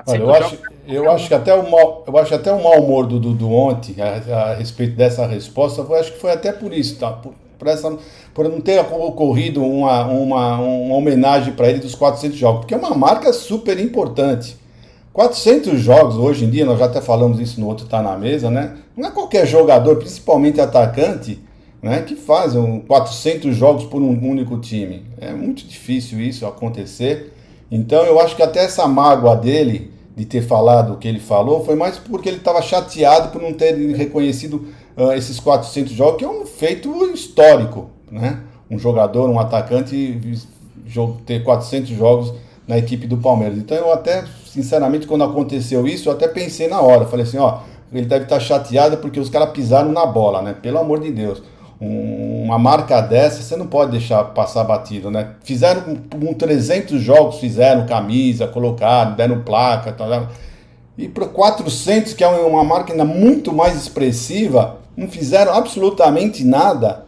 Olha, eu, acho, eu acho que até o mal, eu acho até o mau humor do Dudu ontem a, a, respeito dessa resposta, eu acho que foi até por isso, tá? Por, por, essa, por não ter ocorrido uma, uma, uma homenagem para ele dos 400 jogos, porque é uma marca super importante. 400 jogos hoje em dia, nós já até falamos isso no outro Tá na Mesa, né? Não é qualquer jogador, principalmente atacante, né, que faz 400 jogos por um único time. É muito difícil isso acontecer. Então eu acho que até essa mágoa dele de ter falado o que ele falou foi mais porque ele estava chateado por não ter reconhecido uh, esses 400 jogos, que é um feito histórico, né? Um jogador, um atacante ter 400 jogos na equipe do Palmeiras. Então eu até, sinceramente, quando aconteceu isso, eu até pensei na hora. Falei assim, ó, ele deve estar chateado porque os caras pisaram na bola, né? Pelo amor de Deus. Um, uma marca dessa, você não pode deixar passar batido, né? Fizeram com 300 jogos, fizeram camisa, colocaram, deram placa, tal, e para 400, que é uma marca ainda muito mais expressiva, não fizeram absolutamente nada.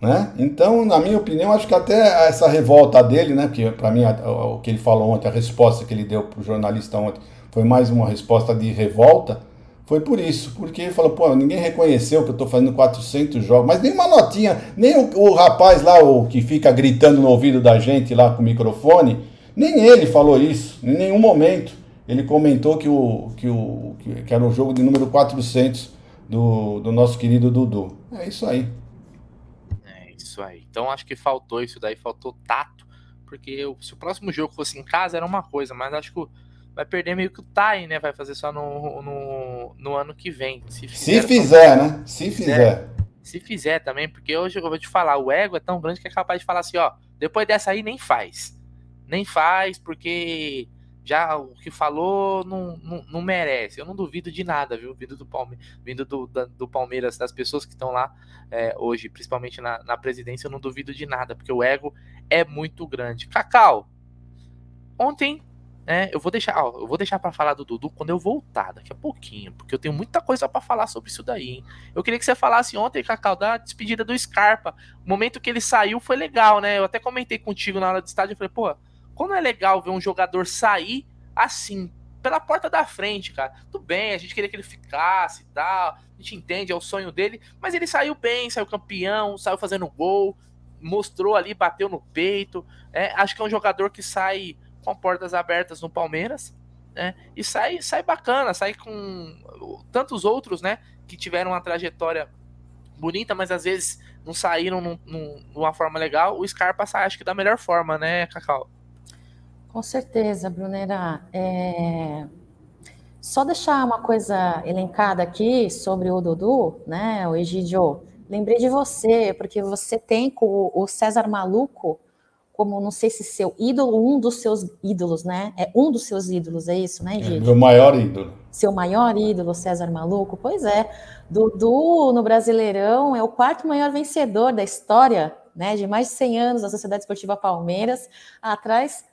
Né? Então, na minha opinião, acho que até essa revolta dele, né, que para mim o que ele falou ontem, a resposta que ele deu para o jornalista ontem, foi mais uma resposta de revolta, foi por isso, porque ele falou, pô, ninguém reconheceu que eu estou fazendo 400 jogos, mas nem uma notinha, nem o, o, rapaz lá, o que fica gritando no ouvido da gente lá com o microfone, nem ele falou isso, em nenhum momento. Ele comentou que, o, que, o, que era o jogo de número 400 do, do nosso querido Dudu. É isso aí isso aí. Então acho que faltou isso daí, faltou tato, porque se o próximo jogo fosse em casa era uma coisa, mas acho que vai perder meio que o time, né? Vai fazer só no, no, no ano que vem. Se fizer, se fizer né? Se fizer. Se fizer também, porque hoje eu vou te falar, o ego é tão grande que é capaz de falar assim, ó, depois dessa aí nem faz. Nem faz, porque já o que falou não, não, não, merece. Eu não duvido de nada, viu? Vindo do, Palme vindo do, da, do Palmeiras, das pessoas que estão lá é, hoje, principalmente na, na presidência, eu não duvido de nada, porque o ego é muito grande. Cacau, ontem, né? Eu vou deixar, ó, eu vou deixar para falar do Dudu quando eu voltar, daqui a pouquinho, porque eu tenho muita coisa para falar sobre isso daí. Hein? Eu queria que você falasse ontem, Cacau, da despedida do Scarpa. O momento que ele saiu foi legal, né? Eu até comentei contigo na hora do estádio, eu falei, pô como é legal ver um jogador sair assim, pela porta da frente, cara. Tudo bem, a gente queria que ele ficasse e tal. A gente entende, é o sonho dele. Mas ele saiu bem, saiu campeão, saiu fazendo gol. mostrou ali, bateu no peito. É, acho que é um jogador que sai com portas abertas no Palmeiras. Né? E sai, sai bacana, sai com tantos outros, né? Que tiveram uma trajetória bonita, mas às vezes não saíram num, num, numa forma legal. O Scarpa sai, acho que da melhor forma, né, Cacau? Com certeza, Brunera. É... Só deixar uma coisa elencada aqui sobre o Dudu, né, o Egidio. Lembrei de você, porque você tem com o César Maluco como, não sei se seu ídolo, um dos seus ídolos, né? É um dos seus ídolos, é isso, né, Egidio? É, meu maior ídolo. Seu maior ídolo, César Maluco? Pois é. Dudu, no Brasileirão, é o quarto maior vencedor da história, né? De mais de 100 anos da Sociedade Esportiva Palmeiras, atrás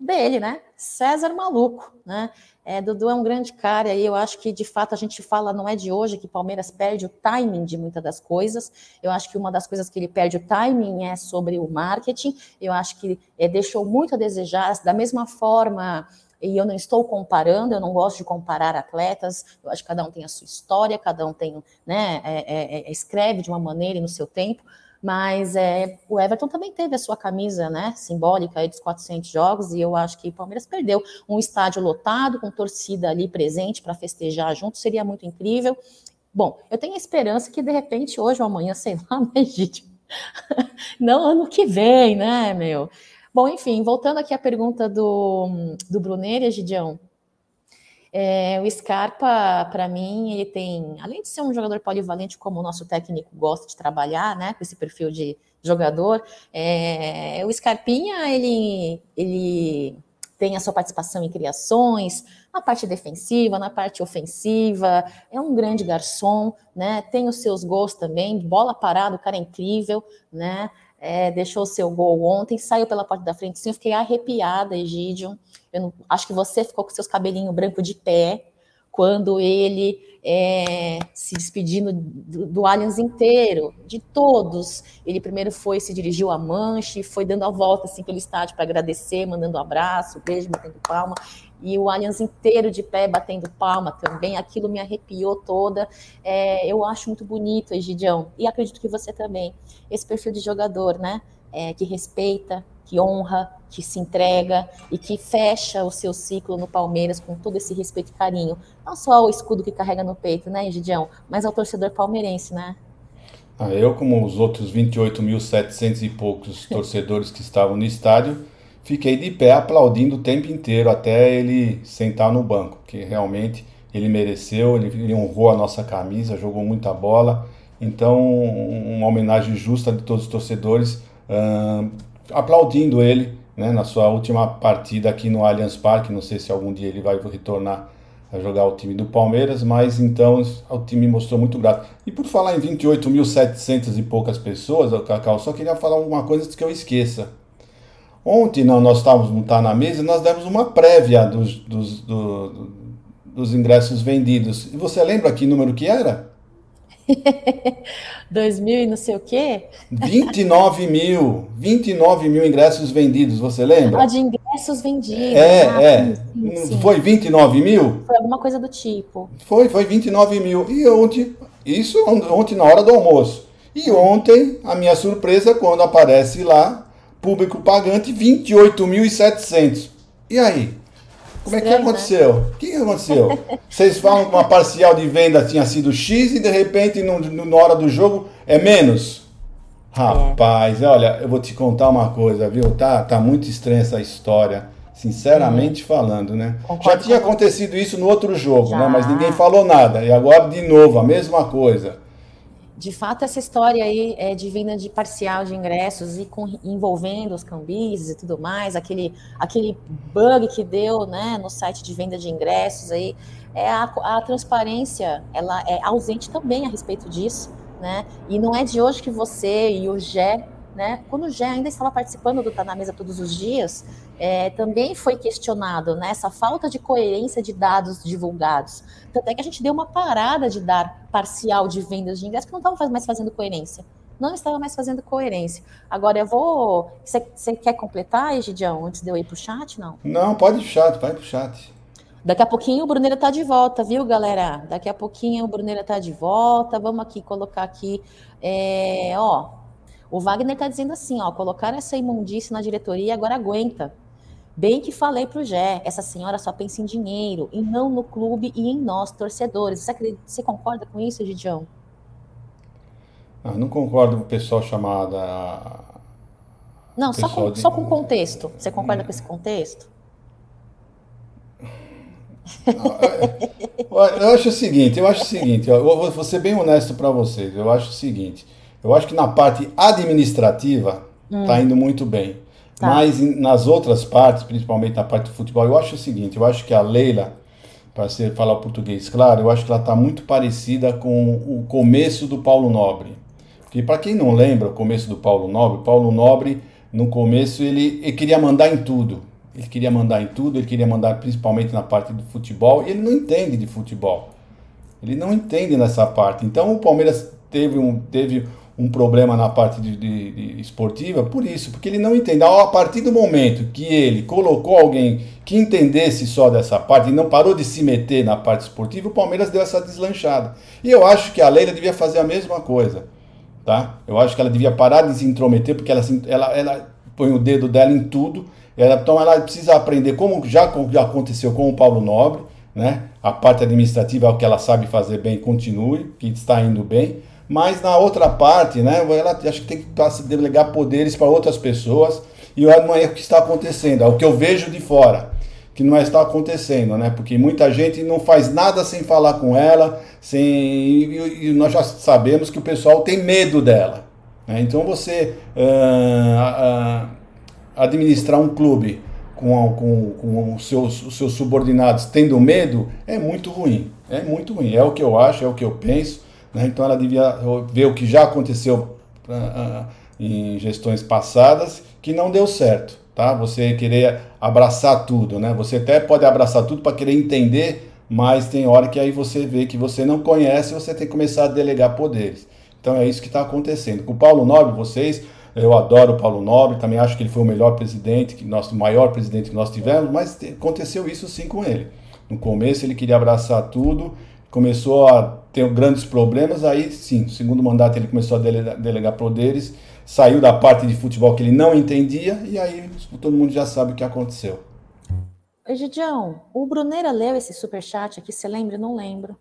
dele, né? César Maluco, né? É, Dudu é um grande cara e eu acho que de fato a gente fala, não é de hoje que Palmeiras perde o timing de muitas das coisas. Eu acho que uma das coisas que ele perde o timing é sobre o marketing. Eu acho que é, deixou muito a desejar, da mesma forma e eu não estou comparando, eu não gosto de comparar atletas, eu acho que cada um tem a sua história, cada um tem, né, é, é, é escreve de uma maneira e no seu tempo, mas é, o Everton também teve a sua camisa né, simbólica aí dos 400 jogos, e eu acho que o Palmeiras perdeu um estádio lotado, com torcida ali presente para festejar junto, seria muito incrível. Bom, eu tenho a esperança que de repente hoje ou amanhã, [LAUGHS] sei lá, né, gente? Não ano que vem, né, meu? Bom, enfim, voltando aqui à pergunta do, do Brunner, Gidião, é, o Scarpa, para mim, ele tem, além de ser um jogador polivalente, como o nosso técnico gosta de trabalhar, né, com esse perfil de jogador, é, o Scarpinha, ele, ele tem a sua participação em criações, na parte defensiva, na parte ofensiva, é um grande garçom, né, tem os seus gols também, bola parada, o cara é incrível, né, é, deixou o seu gol ontem, saiu pela porta da frente, sim, eu fiquei arrepiada, Egídio. Eu não, acho que você ficou com seus cabelinhos brancos de pé quando ele é, se despedindo do, do Allianz inteiro, de todos. Ele primeiro foi, se dirigiu a Manche, foi dando a volta assim pelo estádio para agradecer, mandando um abraço, beijo, batendo palma e o Allianz inteiro de pé batendo palma também, aquilo me arrepiou toda. É, eu acho muito bonito, Egidião, e acredito que você também, esse perfil de jogador, né? É, que respeita, que honra, que se entrega e que fecha o seu ciclo no Palmeiras com todo esse respeito e carinho. Não só o escudo que carrega no peito, né, Egidião, mas ao torcedor palmeirense, né? Ah, eu, como os outros 28.700 e poucos torcedores que estavam no estádio, fiquei de pé aplaudindo o tempo inteiro até ele sentar no banco, que realmente ele mereceu, ele, ele honrou a nossa camisa, jogou muita bola. Então, uma homenagem justa de todos os torcedores, aplaudindo ele né, na sua última partida aqui no Allianz Parque. Não sei se algum dia ele vai retornar a jogar o time do Palmeiras, mas então o time mostrou muito grato. E por falar em 28.700 e poucas pessoas, Cacau, só queria falar alguma coisa que eu esqueça. Ontem não, nós estávamos tá na mesa, nós demos uma prévia dos, dos, do, dos ingressos vendidos. E você lembra que número que era? [LAUGHS] 2 mil e não sei o quê? 29 mil. 29 mil ingressos vendidos, você lembra? Ah, de ingressos vendidos. É, ah, é. Sim, sim. Foi 29 mil? Foi alguma coisa do tipo. Foi, foi 29 mil. E ontem, isso ontem na hora do almoço. E ontem, a minha surpresa, quando aparece lá público pagante 28.700. E aí? Como é que aconteceu? Né? O que aconteceu? [LAUGHS] Vocês falam que uma parcial de venda tinha sido X e de repente no, no, na hora do jogo é menos? Rapaz, é. olha, eu vou te contar uma coisa, viu? Tá, tá muito estranha essa história, sinceramente falando, né? Concordo Já tinha acontecido isso no outro jogo, Já. né? Mas ninguém falou nada. E agora de novo, a mesma coisa de fato, essa história aí é de venda de parcial de ingressos e com, envolvendo os cambis e tudo mais, aquele, aquele bug que deu né, no site de venda de ingressos aí, é a, a transparência ela é ausente também a respeito disso, né? E não é de hoje que você e o Gé né? Quando o Gé ainda estava participando do Tá na Mesa todos os dias, é, também foi questionado né, essa falta de coerência de dados divulgados. Tanto é que a gente deu uma parada de dar parcial de vendas de ingressos, que não estava mais fazendo coerência. Não estava mais fazendo coerência. Agora eu vou. Você quer completar, Egidião, antes de eu ir para o chat? Não? Não, pode ir pro chat, vai pro chat. Daqui a pouquinho o Bruneira tá de volta, viu, galera? Daqui a pouquinho o Bruneira tá de volta. Vamos aqui colocar aqui. É, ó, O Wagner está dizendo assim, ó, colocar essa imundície na diretoria agora aguenta. Bem que falei para o Gé, essa senhora só pensa em dinheiro e não no clube e em nós, torcedores. Você, acredita, você concorda com isso, Gidião? Ah, não concordo com o pessoal chamado. Não, só com, de... só com contexto. Você concorda com esse contexto? Eu acho o seguinte, eu acho o seguinte, eu vou ser bem honesto para vocês. Eu acho o seguinte, eu acho que na parte administrativa hum. tá indo muito bem. Tá. Mas nas outras partes, principalmente na parte do futebol, eu acho o seguinte, eu acho que a Leila, para falar o português claro, eu acho que ela está muito parecida com o começo do Paulo Nobre. Porque para quem não lembra o começo do Paulo Nobre, Paulo Nobre, no começo, ele, ele queria mandar em tudo. Ele queria mandar em tudo, ele queria mandar principalmente na parte do futebol, e ele não entende de futebol. Ele não entende nessa parte. Então o Palmeiras teve um, teve um problema na parte de, de, de esportiva por isso, porque ele não entende. A partir do momento que ele colocou alguém que entendesse só dessa parte e não parou de se meter na parte esportiva, o Palmeiras deu essa deslanchada. E eu acho que a Leila devia fazer a mesma coisa. Tá? Eu acho que ela devia parar de se intrometer, porque ela, ela, ela põe o dedo dela em tudo ela, então ela precisa aprender, como já, já aconteceu com o Paulo Nobre, né? A parte administrativa é o que ela sabe fazer bem, continue, que está indo bem. Mas na outra parte, né? Ela acho que tem que delegar poderes para outras pessoas. E não é o que está acontecendo, é o que eu vejo de fora que não está acontecendo, né? Porque muita gente não faz nada sem falar com ela, sem e, e nós já sabemos que o pessoal tem medo dela. Né? Então você uh, uh, administrar um clube com, com, com os, seus, os seus subordinados tendo medo é muito ruim. É muito ruim. É o que eu acho, é o que eu penso. Né? Então ela devia ver o que já aconteceu uh, uh, em gestões passadas que não deu certo. Tá? Você querer abraçar tudo, né? Você até pode abraçar tudo para querer entender, mas tem hora que aí você vê que você não conhece, você tem que começar a delegar poderes. Então é isso que está acontecendo. Com o Paulo Nobre, vocês eu adoro o Paulo Nobre, também acho que ele foi o melhor presidente, que nosso maior presidente que nós tivemos, mas aconteceu isso sim com ele. No começo ele queria abraçar tudo, começou a ter grandes problemas, aí sim, segundo mandato ele começou a delegar, delegar poderes, saiu da parte de futebol que ele não entendia, e aí todo mundo já sabe o que aconteceu. Egidião, o Bruneira leu esse superchat aqui, você lembra? Não lembro.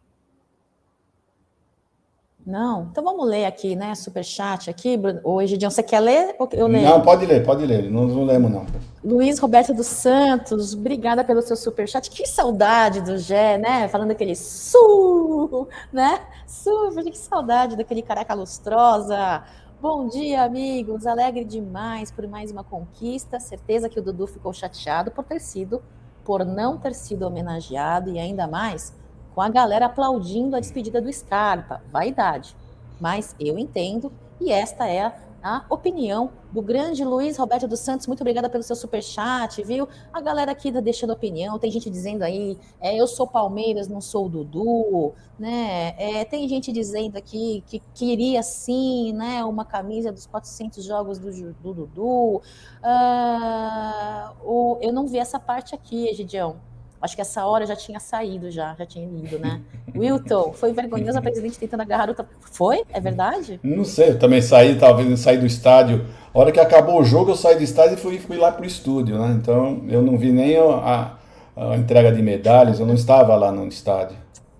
Não? Então vamos ler aqui, né? Superchat aqui. O Egidião, você quer ler? Eu leio? Não, pode ler, pode ler. Não, não lemos, não. Luiz Roberto dos Santos, obrigada pelo seu superchat. Que saudade do Gé, né? Falando aquele su, né? Su, que saudade daquele careca lustrosa. Bom dia, amigos. Alegre demais por mais uma conquista. Certeza que o Dudu ficou chateado por ter sido, por não ter sido homenageado e ainda mais com a galera aplaudindo a despedida do Scarpa. Vaidade. Mas eu entendo, e esta é a opinião do grande Luiz Roberto dos Santos. Muito obrigada pelo seu super chat, viu? A galera aqui tá deixando opinião. Tem gente dizendo aí, é, eu sou Palmeiras, não sou o Dudu, né? É, tem gente dizendo aqui que queria sim, né, uma camisa dos 400 jogos do, do Dudu. Uh, o, eu não vi essa parte aqui, Egidião. Acho que essa hora já tinha saído, já, já tinha ido, né? [LAUGHS] Wilton, foi vergonhoso a presidente tentando agarrar outra. Foi? É verdade? Não sei, eu também saí, talvez saí do estádio. A hora que acabou o jogo, eu saí do estádio e fui, fui lá pro estúdio, né? Então eu não vi nem a, a entrega de medalhas, eu não estava lá no estádio.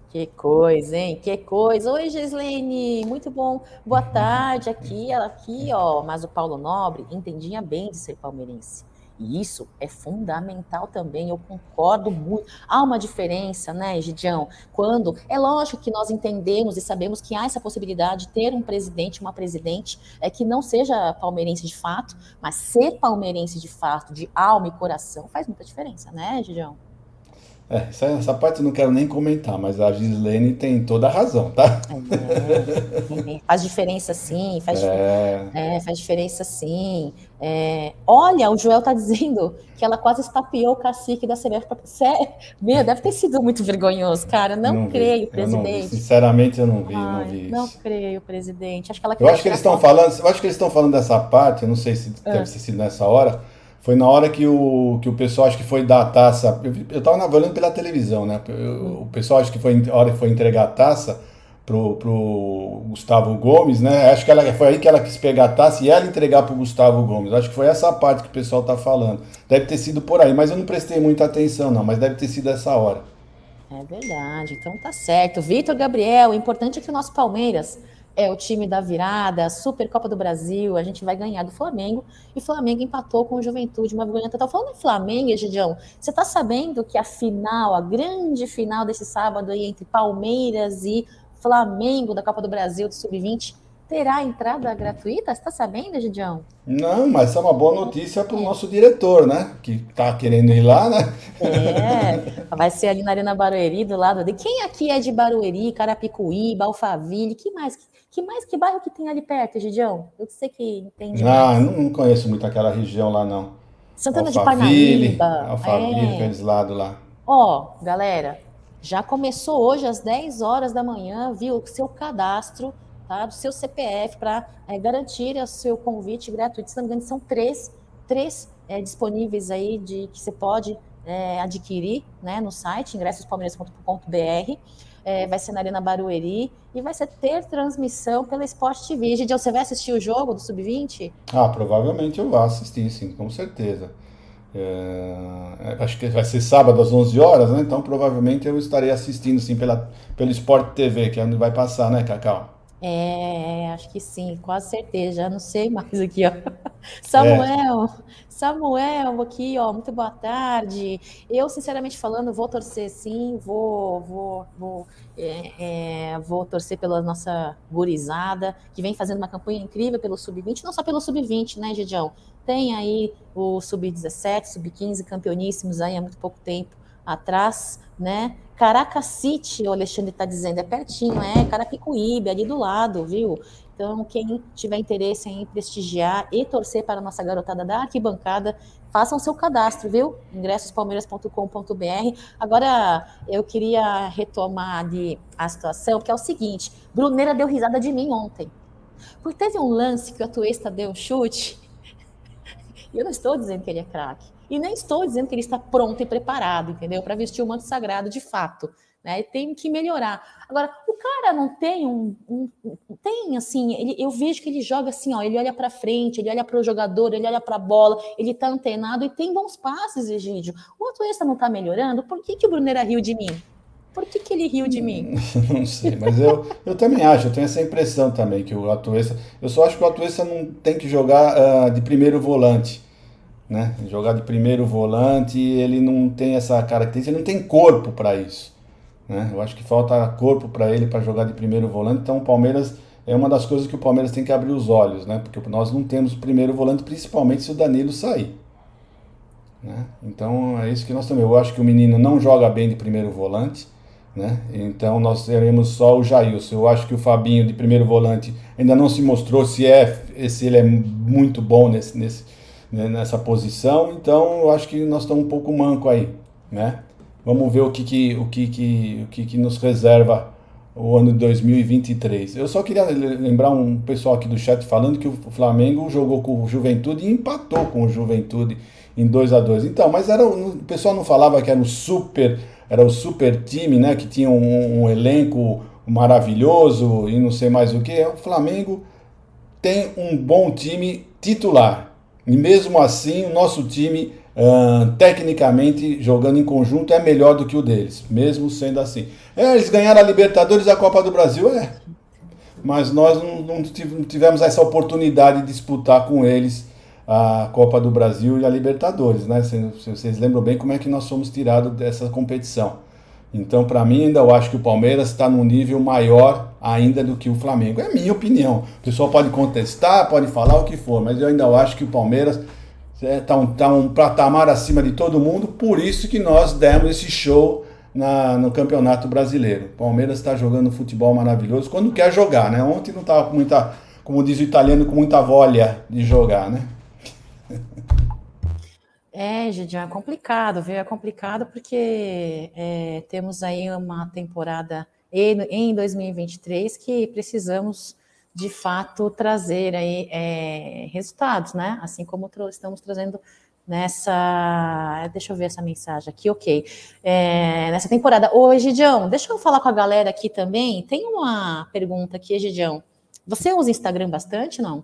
Que coisa, hein? Que coisa. Oi, Gislene, muito bom. Boa tarde aqui, ela aqui, ó. Mas o Paulo Nobre entendia bem de ser palmeirense. E isso é fundamental também, eu concordo muito. Há uma diferença, né, Gidião? Quando é lógico que nós entendemos e sabemos que há essa possibilidade de ter um presidente, uma presidente é que não seja palmeirense de fato, mas ser palmeirense de fato, de alma e coração, faz muita diferença, né, Gidião? É, essa, essa, parte eu não quero nem comentar, mas a Gislene tem toda a razão, tá? É, faz diferença sim, faz, é. É, faz diferença sim. É, olha, o Joel tá dizendo que ela quase estapeou o cacique da CBF. Pra... Meu, deve ter sido muito vergonhoso, cara. Não, não creio, vi. presidente. Não sinceramente, eu não vi, Ai, não vi Não creio, presidente. Acho que ela eu acho que eles estão falando, eu acho que eles estão falando dessa parte, eu não sei se deve ter sido nessa hora foi na hora que o, que o pessoal acho que foi dar a taça. Eu, eu tava olhando pela televisão, né? Eu, o pessoal acho que foi a hora que foi entregar a taça pro, pro Gustavo Gomes, né? Acho que ela, foi aí que ela quis pegar a taça e ela entregar pro Gustavo Gomes. Acho que foi essa parte que o pessoal tá falando. Deve ter sido por aí, mas eu não prestei muita atenção, não, mas deve ter sido essa hora. É verdade, então tá certo. Vitor Gabriel, o importante é que o nosso Palmeiras é o time da virada, Supercopa do Brasil, a gente vai ganhar do Flamengo, e o Flamengo empatou com o Juventude, uma vergonha total. Falando em Flamengo, Egidião, você tá sabendo que a final, a grande final desse sábado aí entre Palmeiras e Flamengo da Copa do Brasil do Sub-20 terá entrada gratuita? Você está sabendo, Egidião? Não, mas é uma boa notícia para o nosso diretor, né? Que está querendo ir lá, né? É, vai ser ali na Arena Barueri, do lado de. Quem aqui é de Barueri, Carapicuí, Alphaville? Que mais? Que mais que bairro que tem ali perto, Gidião? Eu sei que entende. Ah, não, não, conheço muito aquela região lá, não. Santana Alphaville, de Parnaíba. Alphaville, é. aqueles lados lá. Ó, galera, já começou hoje às 10 horas da manhã, viu? O seu cadastro, tá? Do seu CPF para é, garantir o seu convite gratuito. Se não me engano, são três, três é, disponíveis aí de que você pode é, adquirir né, no site ingressospalmeiras.com.br é, vai ser na Arena Barueri e vai ser ter transmissão pela Sport TV. Gideon, você vai assistir o jogo do Sub-20? Ah, provavelmente eu vou assistir, sim, com certeza. É, é, acho que vai ser sábado às 11 horas, né? Então provavelmente eu estarei assistindo, sim, pela, pelo Sport TV, que é onde vai passar, né, Cacau? É, acho que sim, quase certeza. Já não sei mais [LAUGHS] aqui, ó. Samuel, é. Samuel aqui, ó. Muito boa tarde. Eu, sinceramente falando, vou torcer sim, vou, vou, vou, é, é, vou torcer pela nossa gurizada, que vem fazendo uma campanha incrível pelo Sub-20, não só pelo Sub-20, né, Gidião? Tem aí o Sub-17, Sub-15, campeoníssimos aí há muito pouco tempo atrás, né? Caracas City, o Alexandre está dizendo, é pertinho, é Carapicuíbe, ali do lado, viu? Então, quem tiver interesse em prestigiar e torcer para a nossa garotada da arquibancada, façam seu cadastro, viu? ingressospalmeiras.com.br. Agora, eu queria retomar ali a situação, que é o seguinte: Bruneira deu risada de mim ontem. Porque teve um lance que o Atuesta deu um chute, [LAUGHS] e eu não estou dizendo que ele é craque. E nem estou dizendo que ele está pronto e preparado, entendeu? Para vestir o manto sagrado de fato. Né? Tem que melhorar. Agora, o cara não tem um. um tem assim, ele, eu vejo que ele joga assim, ó, ele olha para frente, ele olha para o jogador, ele olha para a bola, ele está antenado e tem bons passes, Egídio. O Atuesta não está melhorando, por que, que o Bruneira riu de mim? Por que, que ele riu de mim? [LAUGHS] não sei, mas eu, eu também acho, eu tenho essa impressão também, que o Atuesta. Eu só acho que o Atuesta não tem que jogar uh, de primeiro volante né? Jogar de primeiro volante, ele não tem essa característica, ele não tem corpo para isso, né? Eu acho que falta corpo para ele para jogar de primeiro volante. Então o Palmeiras é uma das coisas que o Palmeiras tem que abrir os olhos, né? Porque nós não temos primeiro volante, principalmente se o Danilo sair. Né? Então é isso que nós também. Eu acho que o menino não joga bem de primeiro volante. Né? Então nós teremos só o Jailson. Eu acho que o Fabinho de primeiro volante ainda não se mostrou se é se ele é muito bom nesse, nesse, né, nessa posição, então eu acho que nós estamos um pouco manco aí, né? Vamos ver o que, que, o que, que, o que, que nos reserva o ano de 2023. Eu só queria lembrar um pessoal aqui do chat falando que o Flamengo jogou com o Juventude e empatou com o Juventude em 2 a 2 Então, mas era, o pessoal não falava que era um super, era o super time, né? Que tinha um, um elenco maravilhoso e não sei mais o que. O Flamengo tem um bom time titular. E mesmo assim, o nosso time, tecnicamente, jogando em conjunto, é melhor do que o deles, mesmo sendo assim. É, eles ganharam a Libertadores e a Copa do Brasil, é. Mas nós não, não tivemos essa oportunidade de disputar com eles a Copa do Brasil e a Libertadores, né? Vocês lembram bem como é que nós fomos tirados dessa competição. Então, para mim, ainda eu acho que o Palmeiras está num nível maior ainda do que o Flamengo. É minha opinião. O pessoal pode contestar, pode falar o que for, mas eu ainda acho que o Palmeiras está é, um, tá um patamar acima de todo mundo, por isso que nós demos esse show na, no Campeonato Brasileiro. O Palmeiras está jogando futebol maravilhoso quando quer jogar, né? Ontem não estava com muita, como diz o italiano, com muita volha de jogar, né? É, Gidião, é complicado, viu? É complicado porque é, temos aí uma temporada em 2023 que precisamos de fato trazer aí é, resultados, né? Assim como estamos trazendo nessa. Deixa eu ver essa mensagem aqui, ok. É, nessa temporada. Ô, Egidião, deixa eu falar com a galera aqui também. Tem uma pergunta aqui, Egidião. Você usa Instagram bastante, não?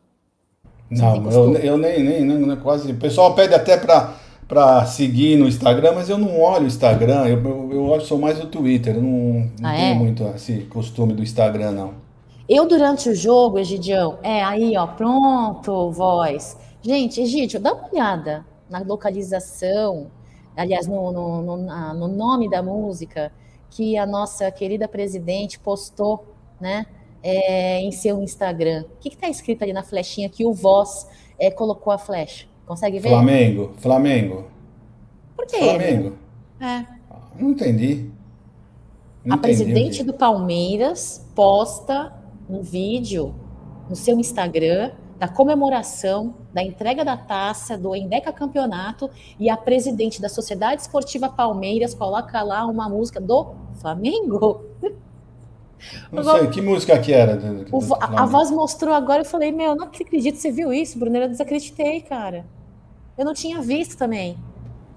não, eu, eu nem, nem, nem, quase. O pessoal pede até para seguir no Instagram, mas eu não olho o Instagram, eu, eu, eu só mais o Twitter, eu não, não ah, tenho é? muito esse costume do Instagram, não. Eu, durante o jogo, Egidião, é aí, ó, pronto, voz. Gente, Egidio, dá uma olhada na localização, aliás, no, no, no, no nome da música que a nossa querida presidente postou, né, é, em seu Instagram. O que está escrito ali na flechinha que o Voz é, colocou a flecha? Consegue ver? Flamengo, Flamengo. Por quê? Flamengo. É. Não entendi. Não a entendi presidente do Palmeiras posta um vídeo no seu Instagram da comemoração da entrega da taça do Endeca Campeonato e a presidente da Sociedade Esportiva Palmeiras coloca lá uma música do Flamengo. Não sei, que música que era? O, a, a, voz mostrou agora, eu falei, meu, não acredito, você viu isso, Bruneira? Eu desacreditei, cara. Eu não tinha visto também.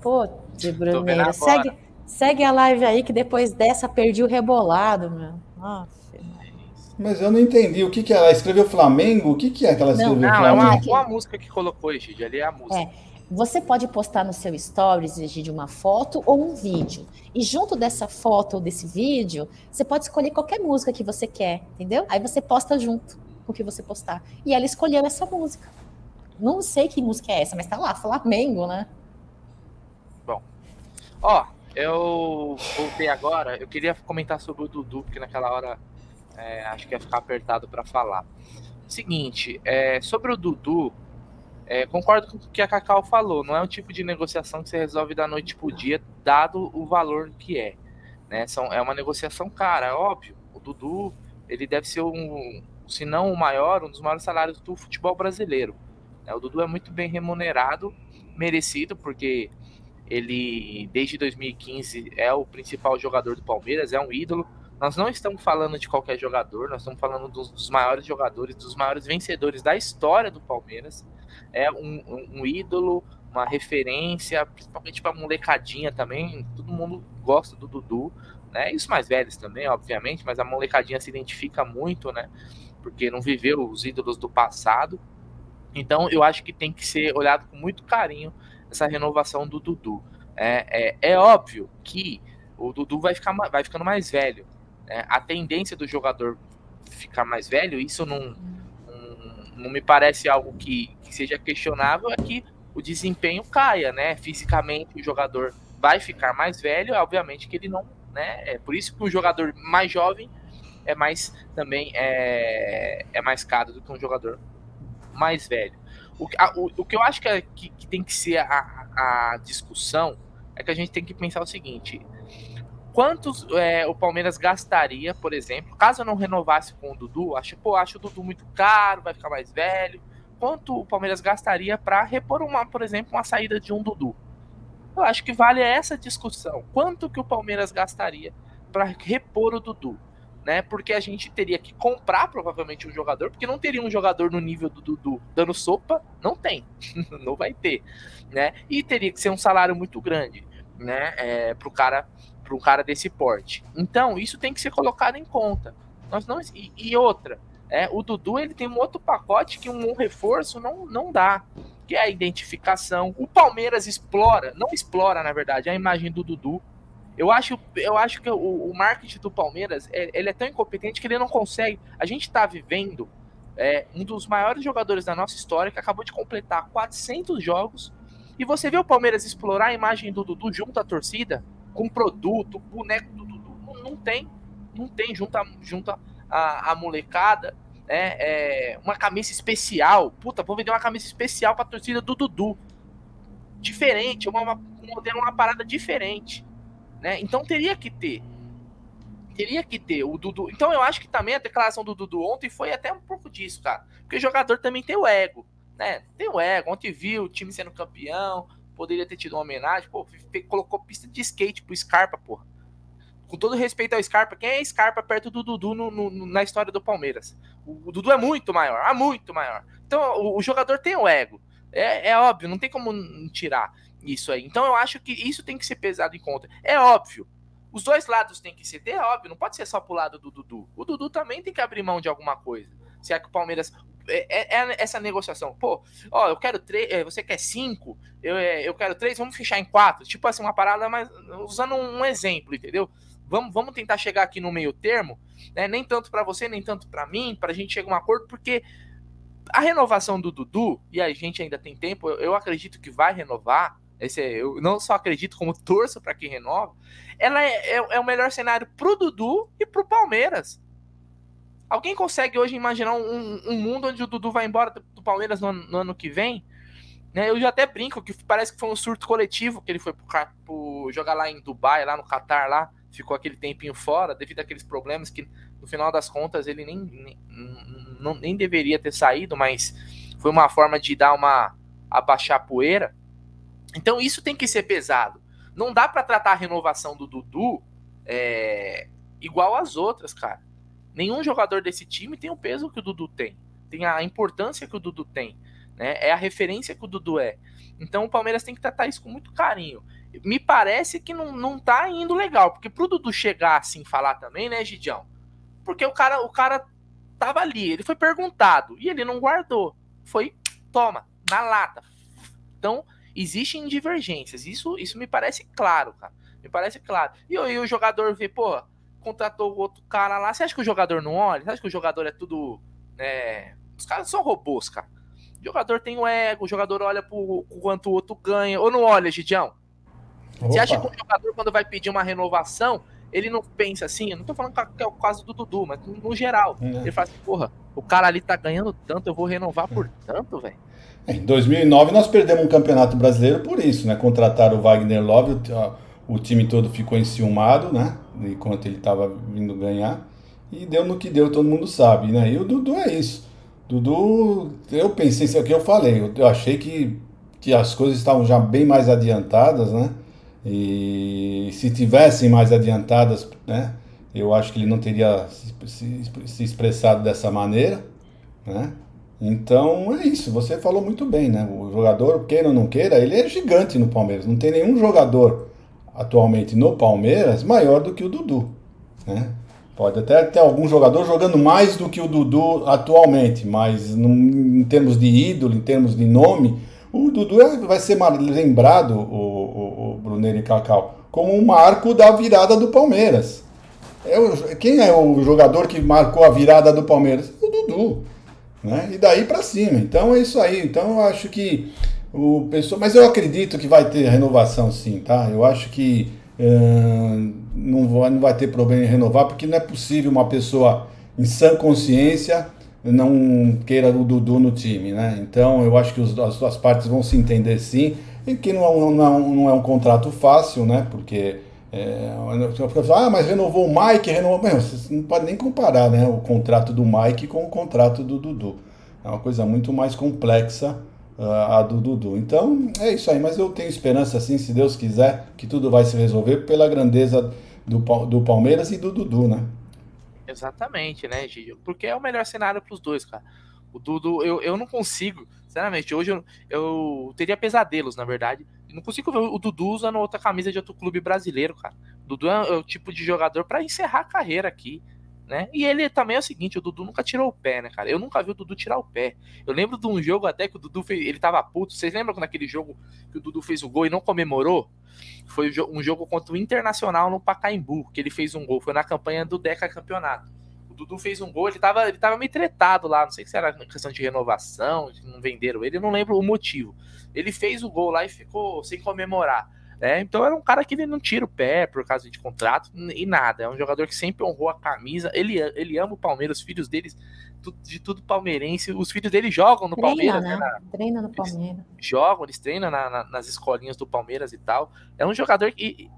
Pô, de Bruneira. Segue, segue a live aí, que depois dessa perdi o rebolado, meu. Nossa. Mas eu não entendi. O que, que ela escreveu Flamengo? O que, que é que ela escreveu não, não, Flamengo? É uma, uma música que colocou, Egídio. Ali é a música. É. Você pode postar no seu stories, Egídio, uma foto ou um vídeo. E junto dessa foto ou desse vídeo, você pode escolher qualquer música que você quer, entendeu? Aí você posta junto com o que você postar. E ela escolheu essa música. Não sei que música é essa, mas tá lá, Flamengo, né? Bom. Ó, eu voltei agora. Eu queria comentar sobre o Dudu, porque naquela hora é, acho que ia ficar apertado para falar. Seguinte, é, sobre o Dudu, é, concordo com o que a Cacau falou. Não é um tipo de negociação que você resolve da noite pro dia, dado o valor que é. Né? São, é uma negociação cara, é óbvio. O Dudu, ele deve ser um, se não o maior, um dos maiores salários do futebol brasileiro. Né? O Dudu é muito bem remunerado, merecido, porque ele, desde 2015, é o principal jogador do Palmeiras, é um ídolo. Nós não estamos falando de qualquer jogador, nós estamos falando dos, dos maiores jogadores, dos maiores vencedores da história do Palmeiras. É um, um, um ídolo, uma referência, principalmente para molecadinha também. Todo mundo gosta do Dudu, né? E os mais velhos também, obviamente, mas a molecadinha se identifica muito, né? Porque não viveu os ídolos do passado. Então, eu acho que tem que ser olhado com muito carinho essa renovação do Dudu. É, é, é óbvio que o Dudu vai, ficar, vai ficando mais velho é, a tendência do jogador ficar mais velho, isso não, não, não me parece algo que, que, seja questionável, é que o desempenho caia, né? Fisicamente o jogador vai ficar mais velho, obviamente que ele não, né? É por isso que um jogador mais jovem é mais também é, é mais caro do que um jogador mais velho. O, a, o, o que eu acho que, é, que, que tem que ser a, a discussão é que a gente tem que pensar o seguinte: quantos é, o Palmeiras gastaria, por exemplo, caso eu não renovasse com o Dudu, acho, pô, acho o Dudu muito caro, vai ficar mais velho. Quanto o Palmeiras gastaria para repor uma, por exemplo, uma saída de um Dudu? Eu acho que vale essa discussão. Quanto que o Palmeiras gastaria para repor o Dudu? Né? Porque a gente teria que comprar provavelmente um jogador, porque não teria um jogador no nível do Dudu dando sopa, não tem, [LAUGHS] não vai ter, né? E teria que ser um salário muito grande, né? É, para o cara para um cara desse porte. Então, isso tem que ser colocado em conta. Nós não e, e, outra, é, o Dudu ele tem um outro pacote que um, um, reforço não, não dá, que é a identificação. O Palmeiras explora, não explora na verdade, a imagem do Dudu. Eu acho, eu acho que o, o marketing do Palmeiras é, ele é tão incompetente que ele não consegue. A gente está vivendo é, um dos maiores jogadores da nossa história que acabou de completar 400 jogos e você vê o Palmeiras explorar a imagem do Dudu junto à torcida com produto, boneco do Dudu. Não, não, tem, não tem, junta, junta a, a molecada, né? É, uma camisa especial. Puta, vou vender uma camisa especial pra torcida do Dudu. Diferente, uma, uma, uma parada diferente. Né? Então teria que ter. Teria que ter o Dudu. Então eu acho que também a declaração do Dudu ontem foi até um pouco disso, cara. Porque o jogador também tem o ego. Né? Tem o ego. Ontem viu o time sendo campeão, poderia ter tido uma homenagem, pô, colocou pista de skate pro Scarpa, porra. Com todo respeito ao Scarpa, quem é Scarpa perto do Dudu no, no, na história do Palmeiras? O, o, Dudu é muito maior, é muito maior. Então o, o, jogador tem o ego, É, é óbvio, não tem como tirar isso aí. Então eu acho que isso tem que ser pesado em conta. É óbvio. Os dois lados têm que ser, é óbvio, não pode ser só pro lado do Dudu. O Dudu também tem que abrir mão de alguma coisa. Se é que o Palmeiras. É, é, é essa negociação. Pô, ó, eu quero três, é, você quer cinco, eu, é, eu quero três, vamos fechar em quatro. Tipo assim, uma parada, mas usando um, exemplo, entendeu? Vamos, vamos tentar chegar aqui no meio termo, né? Nem tanto para você, nem tanto para mim, pra gente chegar a um acordo, porque a renovação do Dudu, e a gente ainda tem tempo, eu, acredito que vai renovar. Esse eu não só acredito, como torço para que renova. Ela é, é, é, o melhor cenário pro Dudu e pro Palmeiras. Alguém consegue hoje imaginar um, um mundo onde o Dudu vai embora do Palmeiras no, no, ano que vem? Né, eu já até brinco que parece que foi um surto coletivo que ele foi pro, pro jogar lá em Dubai, lá no Catar, lá ficou aquele tempinho fora devido àqueles problemas que no final das contas ele nem, nem, nem deveria ter saído, mas foi uma forma de dar uma abaixar a poeira. Então isso tem que ser pesado. Não dá para tratar a renovação do Dudu é, igual às outras, cara. Nenhum jogador desse time tem o peso que o Dudu tem, tem a importância que o Dudu tem, né? É a referência que o Dudu é. Então o Palmeiras tem que tratar isso com muito carinho. Me parece que não, não tá indo legal, porque pro Dudu chegar assim falar também, né, Gidião? Porque o cara, o cara tava ali, ele foi perguntado e ele não guardou. Foi, toma, na lata. Então, existem divergências. Isso, isso me parece claro, cara. Me parece claro. E, e o jogador vê, pô, contratou o outro cara lá. Você acha que o jogador não olha? Você acha que o jogador é tudo. É... Os caras são robôs, cara. O jogador tem o ego, o jogador olha pro quanto o outro ganha. Ou não olha, Gidião? Você acha que o jogador, quando vai pedir uma renovação, ele não pensa assim? Eu não tô falando que é o caso do Dudu, mas no geral. É. Ele fala assim, porra, o cara ali tá ganhando tanto, eu vou renovar por é. tanto, velho. Em 2009 nós perdemos um campeonato brasileiro por isso, né? Contrataram o Wagner Love, o, o time todo ficou enciumado, né? Enquanto ele estava vindo ganhar. E deu no que deu, todo mundo sabe, né? E o Dudu é isso. Dudu, eu pensei, isso é o que eu falei, eu, achei que, que as coisas estavam já bem mais adiantadas, né? E se tivessem mais adiantadas, né? Eu acho que ele não teria se, se, se expressado dessa maneira, né? Então é isso, você falou muito bem, né? O jogador, queira ou não queira, ele é gigante no Palmeiras. Não tem nenhum jogador atualmente no Palmeiras maior do que o Dudu, né? Pode até ter algum jogador jogando mais do que o Dudu atualmente, mas em termos de ídolo, em termos de nome, o Dudu é, vai ser lembrado, o, o, o Brunelli Cacau, como um marco da virada do Palmeiras. É, quem é o jogador que marcou a virada do Palmeiras? O Dudu né? E daí para cima. Então é isso aí. Então eu acho que o pessoal, mas eu acredito que vai ter renovação sim, tá? Eu acho que uh, não, vai, não vai ter problema em renovar, porque não é possível uma pessoa em sã consciência não queira o Dudu no time, né? Então eu acho que os, as duas partes vão se entender sim, e que não, é não, não é um contrato fácil, né? Porque é, ah, mas renovou o Mike, renovou. Meu, você não pode nem comparar né, o contrato do Mike com o contrato do Dudu. É uma coisa muito mais complexa a do Dudu. Então é isso aí, mas eu tenho esperança, assim, se Deus quiser, que tudo vai se resolver pela grandeza do, do Palmeiras e do Dudu, né? Exatamente, né, Gil? Porque é o melhor cenário para os dois, cara. O Dudu, eu, eu não consigo, sinceramente, hoje eu, eu teria pesadelos, na verdade, não consigo ver o Dudu usando outra camisa de outro clube brasileiro, cara. O Dudu é o tipo de jogador para encerrar a carreira aqui, né? E ele também é o seguinte, o Dudu nunca tirou o pé, né, cara? Eu nunca vi o Dudu tirar o pé. Eu lembro de um jogo até que o Dudu fez, ele tava puto. Vocês lembram naquele jogo que o Dudu fez o gol e não comemorou? Foi um jogo contra o Internacional no Pacaembu, que ele fez um gol. Foi na campanha do Deca Campeonato. O Dudu fez um gol, ele tava, ele tava meio tretado lá, não sei se era questão de renovação, não venderam ele, não lembro o motivo ele fez o gol lá e ficou sem comemorar. É, então era um cara que ele não tira o pé por causa de contrato e nada. É um jogador que sempre honrou a camisa. Ele, ele ama o Palmeiras, os filhos deles, de tudo palmeirense. Os filhos dele jogam no Treina, Palmeiras, né? né? Treina no Palmeiras. jogam, eles treinam na, na, nas escolinhas do Palmeiras e tal. É um jogador que,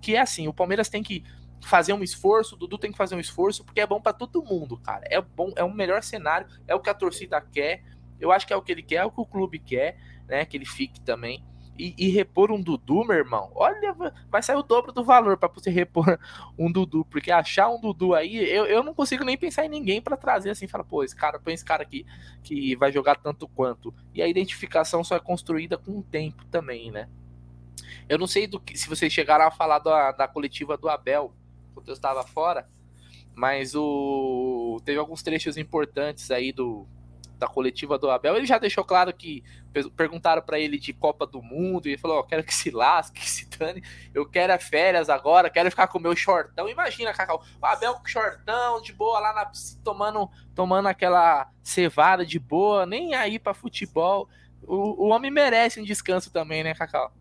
que é assim: o Palmeiras tem que fazer um esforço, o Dudu tem que fazer um esforço, porque é bom para todo mundo, cara. É bom, é um melhor cenário, é o que a torcida quer. Eu acho que é o que ele quer, é o que o clube quer né? Que ele fique também. E, e, repor um Dudu, meu irmão, olha, vai sair o dobro do valor para você repor [LAUGHS] um Dudu, porque achar um Dudu aí, eu, eu não consigo nem pensar em ninguém para trazer assim, fala, pô, esse cara, põe esse cara aqui que vai jogar tanto quanto. E a identificação só é construída com o tempo também, né? Eu não sei do que, se vocês chegaram a falar da, da coletiva do Abel, quando eu estava fora, mas o teve alguns trechos importantes aí do da coletiva do Abel, ele já deixou claro que perguntaram para ele de Copa do Mundo e ele falou: oh, quero que se lasque, [LAUGHS] que se dane, eu quero é férias agora, quero ficar com o meu shortão. Imagina, Cacau, o Abel com shortão, de boa, lá na tomando, tomando aquela cevada de boa, nem aí para futebol. O, o homem merece um descanso também, né, Cacau?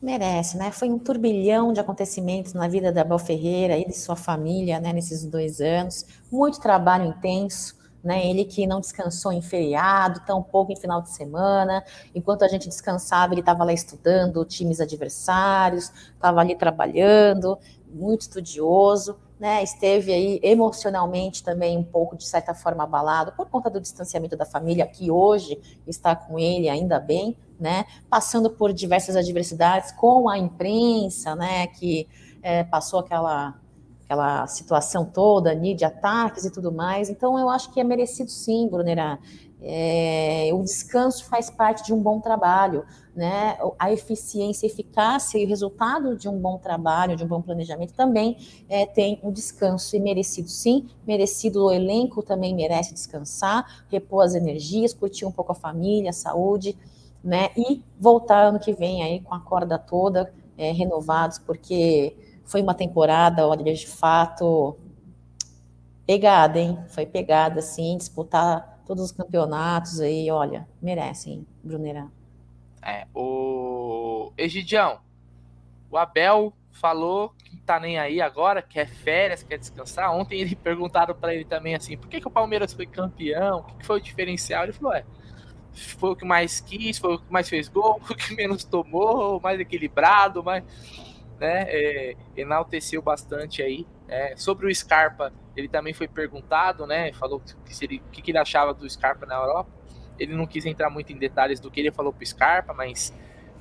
Merece, né? Foi um turbilhão de acontecimentos na vida da Abel Ferreira e de sua família, né, nesses dois anos. Muito trabalho intenso, né? Ele que não descansou em feriado, tão pouco em final de semana. Enquanto a gente descansava, ele estava lá estudando times adversários, estava ali trabalhando, muito estudioso. Né, esteve aí emocionalmente também um pouco, de certa forma, abalado por conta do distanciamento da família, que hoje está com ele, ainda bem, né, passando por diversas adversidades com a imprensa, né, que é, passou aquela aquela situação toda de ataques e tudo mais. Então, eu acho que é merecido sim, Brunera. É, o descanso faz parte de um bom trabalho, né? A eficiência, a eficácia e o resultado de um bom trabalho, de um bom planejamento também é, tem um descanso e merecido sim, merecido o elenco também merece descansar, repor as energias, curtir um pouco a família, a saúde, né? E voltar ano que vem aí com a corda toda, é, renovados, porque foi uma temporada, olha, de fato, pegada, hein? Foi pegada, assim, disputar todos os campeonatos aí, olha, merecem, Brunerá. É, o Egidião, o Abel falou que tá nem aí agora, quer férias, quer descansar. Ontem ele [LAUGHS] perguntaram para ele também assim, por que, que o Palmeiras foi campeão? O que, que foi o diferencial? Ele falou, é, foi o que mais quis, foi o que mais fez gol, [LAUGHS] foi o que menos tomou, mais equilibrado, mais né, é, enalteceu bastante aí. É, sobre o Scarpa, ele também foi perguntado, né, falou que seria, o que ele achava do Scarpa na Europa. Ele não quis entrar muito em detalhes do que ele falou pro Scarpa, mas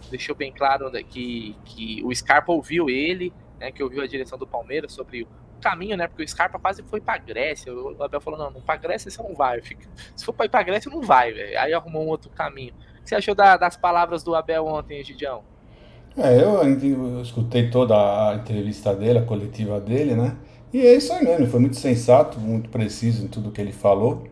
deixou bem claro né, que, que o Scarpa ouviu ele, né, que ouviu a direção do Palmeiras sobre o caminho, né? Porque o Scarpa quase foi pra Grécia. O Abel falou: não, não Grécia você não vai. Se for pra ir pra Grécia, não vai, velho. Aí arrumou um outro caminho. O que você achou da, das palavras do Abel ontem, Gidião? É, eu, eu escutei toda a entrevista dele, a coletiva dele, né? E é isso aí mesmo, foi muito sensato, muito preciso em tudo que ele falou.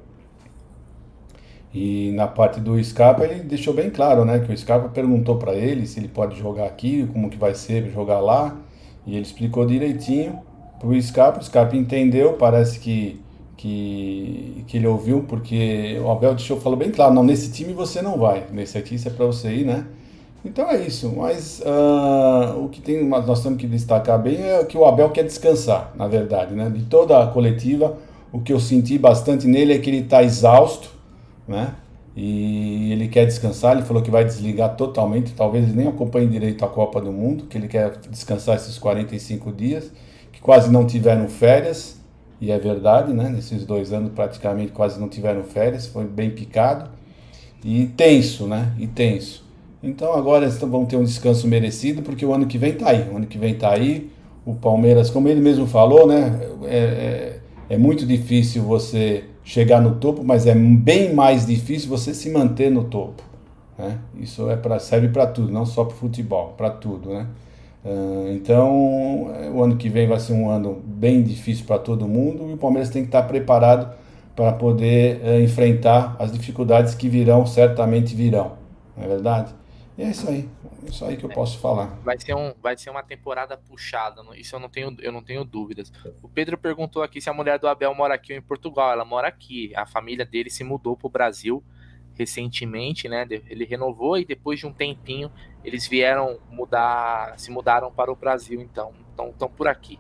E na parte do Scarpa ele deixou bem claro, né, que o Scarpa perguntou para ele se ele pode jogar aqui, como que vai ser jogar lá, e ele explicou direitinho pro Scarpa, o Scarpa entendeu, parece que que, que ele ouviu, porque o Abel deixou falou bem claro, não, nesse time você não vai, nesse aqui isso é para você ir, né? Então é isso, mas uh, o que tem, nós temos que destacar bem é que o Abel quer descansar, na verdade, né? De toda a coletiva, o que eu senti bastante nele é que ele está exausto, né? E ele quer descansar, ele falou que vai desligar totalmente, talvez ele nem acompanhe direito a Copa do Mundo, que ele quer descansar esses 45 dias, que quase não tiveram férias, e é verdade, né? Nesses dois anos praticamente quase não tiveram férias, foi bem picado, e tenso, né? E tenso. Então agora eles vão ter um descanso merecido, porque o ano que vem tá aí. O ano que vem tá aí. O Palmeiras, como ele mesmo falou, né? É, é, é muito difícil você chegar no topo, mas é bem mais difícil você se manter no topo. Né? Isso é pra, serve para tudo, não só para futebol, para tudo, né? Uh, então, o ano que vem vai ser um ano bem difícil para todo mundo e o Palmeiras tem que estar preparado para poder uh, enfrentar as dificuldades que virão, certamente virão, não é verdade? É isso aí. É isso aí que eu posso falar. Vai ser, um, vai ser uma temporada puxada. Isso eu não, tenho, eu não tenho dúvidas. O Pedro perguntou aqui se a mulher do Abel mora aqui ou em Portugal. Ela mora aqui. A família dele se mudou para o Brasil recentemente, né? Ele renovou e depois de um tempinho eles vieram mudar, se mudaram para o Brasil, então estão por aqui.